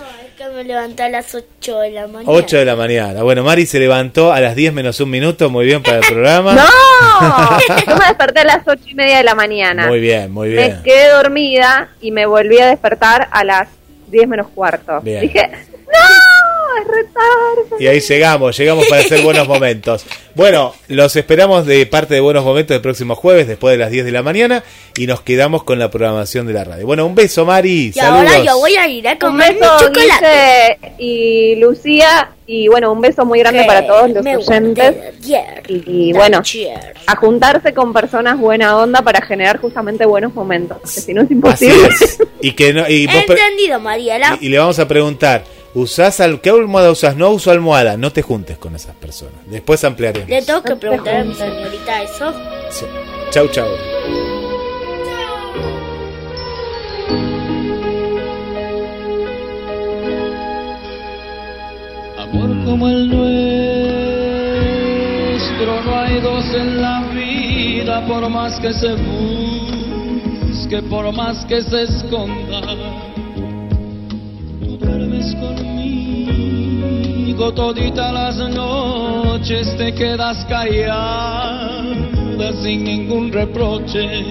Speaker 4: Me levanté a las 8 de la mañana.
Speaker 3: 8 de la mañana. Bueno, Mari se levantó a las 10 menos un minuto, muy bien para el programa.
Speaker 6: ¡No! Yo me desperté a las ocho y media de la mañana.
Speaker 3: Muy bien, muy
Speaker 6: Me
Speaker 3: bien.
Speaker 6: quedé dormida y me volví a despertar a las 10 menos cuarto.
Speaker 3: Bien.
Speaker 6: Dije, retardo.
Speaker 3: Y ahí llegamos, llegamos para hacer buenos momentos. Bueno, los esperamos de parte de Buenos Momentos el próximo jueves, después de las 10 de la mañana, y nos quedamos con la programación de la radio. Bueno, un beso, Mari.
Speaker 4: Y
Speaker 3: Saludos.
Speaker 4: ahora yo voy a ir a
Speaker 6: Un
Speaker 4: comer
Speaker 6: beso,
Speaker 4: chocolate.
Speaker 6: Y Lucía. Y bueno, un beso muy grande
Speaker 4: Que
Speaker 6: para todos los
Speaker 4: me
Speaker 6: oyentes. Y, y bueno, a juntarse con personas buena onda para generar justamente buenos momentos. Que si no es
Speaker 3: Así
Speaker 6: imposible.
Speaker 3: es. Y, que no, y, vos pre-
Speaker 4: Entendido, Mariela.
Speaker 3: y- y le vamos a preguntar, ¿usás al, ¿qué almohada usas? No uso almohada. No te juntes con esas personas. Después ampliaremos.
Speaker 4: Le tengo que preguntar a mi señorita eso.
Speaker 3: Sí. Chau, chau.
Speaker 8: Amor como el nuestro, no hay dos en la vida, por más que se busque, por más que se esconda. Duermes conmigo todita las noches, te quedas callada sin ningún reproche.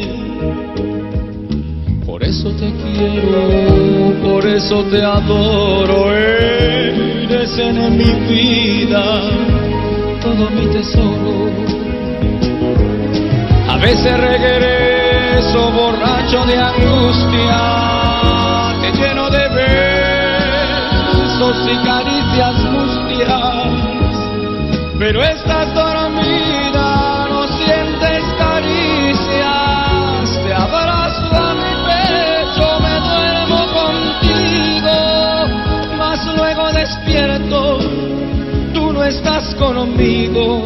Speaker 8: Por eso te quiero, por eso te adoro, eres en mi vida todo mi tesoro. A veces regreso borracho de angustia, te lleno de besos y caricias mustias, pero estás dormida, no sientes caricias, te abrazo a mi pecho, me duermo contigo, mas luego despierto, tú no estás conmigo,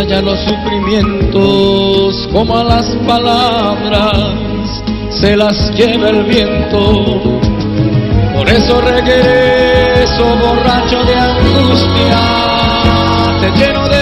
Speaker 8: ya los sufrimientos, como a las palabras, se las lleva el viento. Por eso regreso borracho de angustia, te lleno de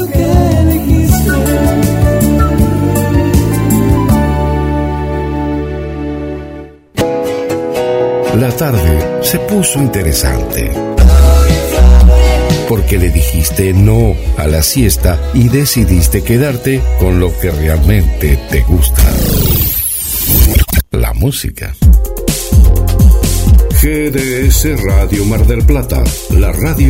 Speaker 9: La tarde se puso interesante. Porque le dijiste no a la siesta y decidiste quedarte con lo que realmente te gusta. La música. GDS Radio Mar del Plata, la radio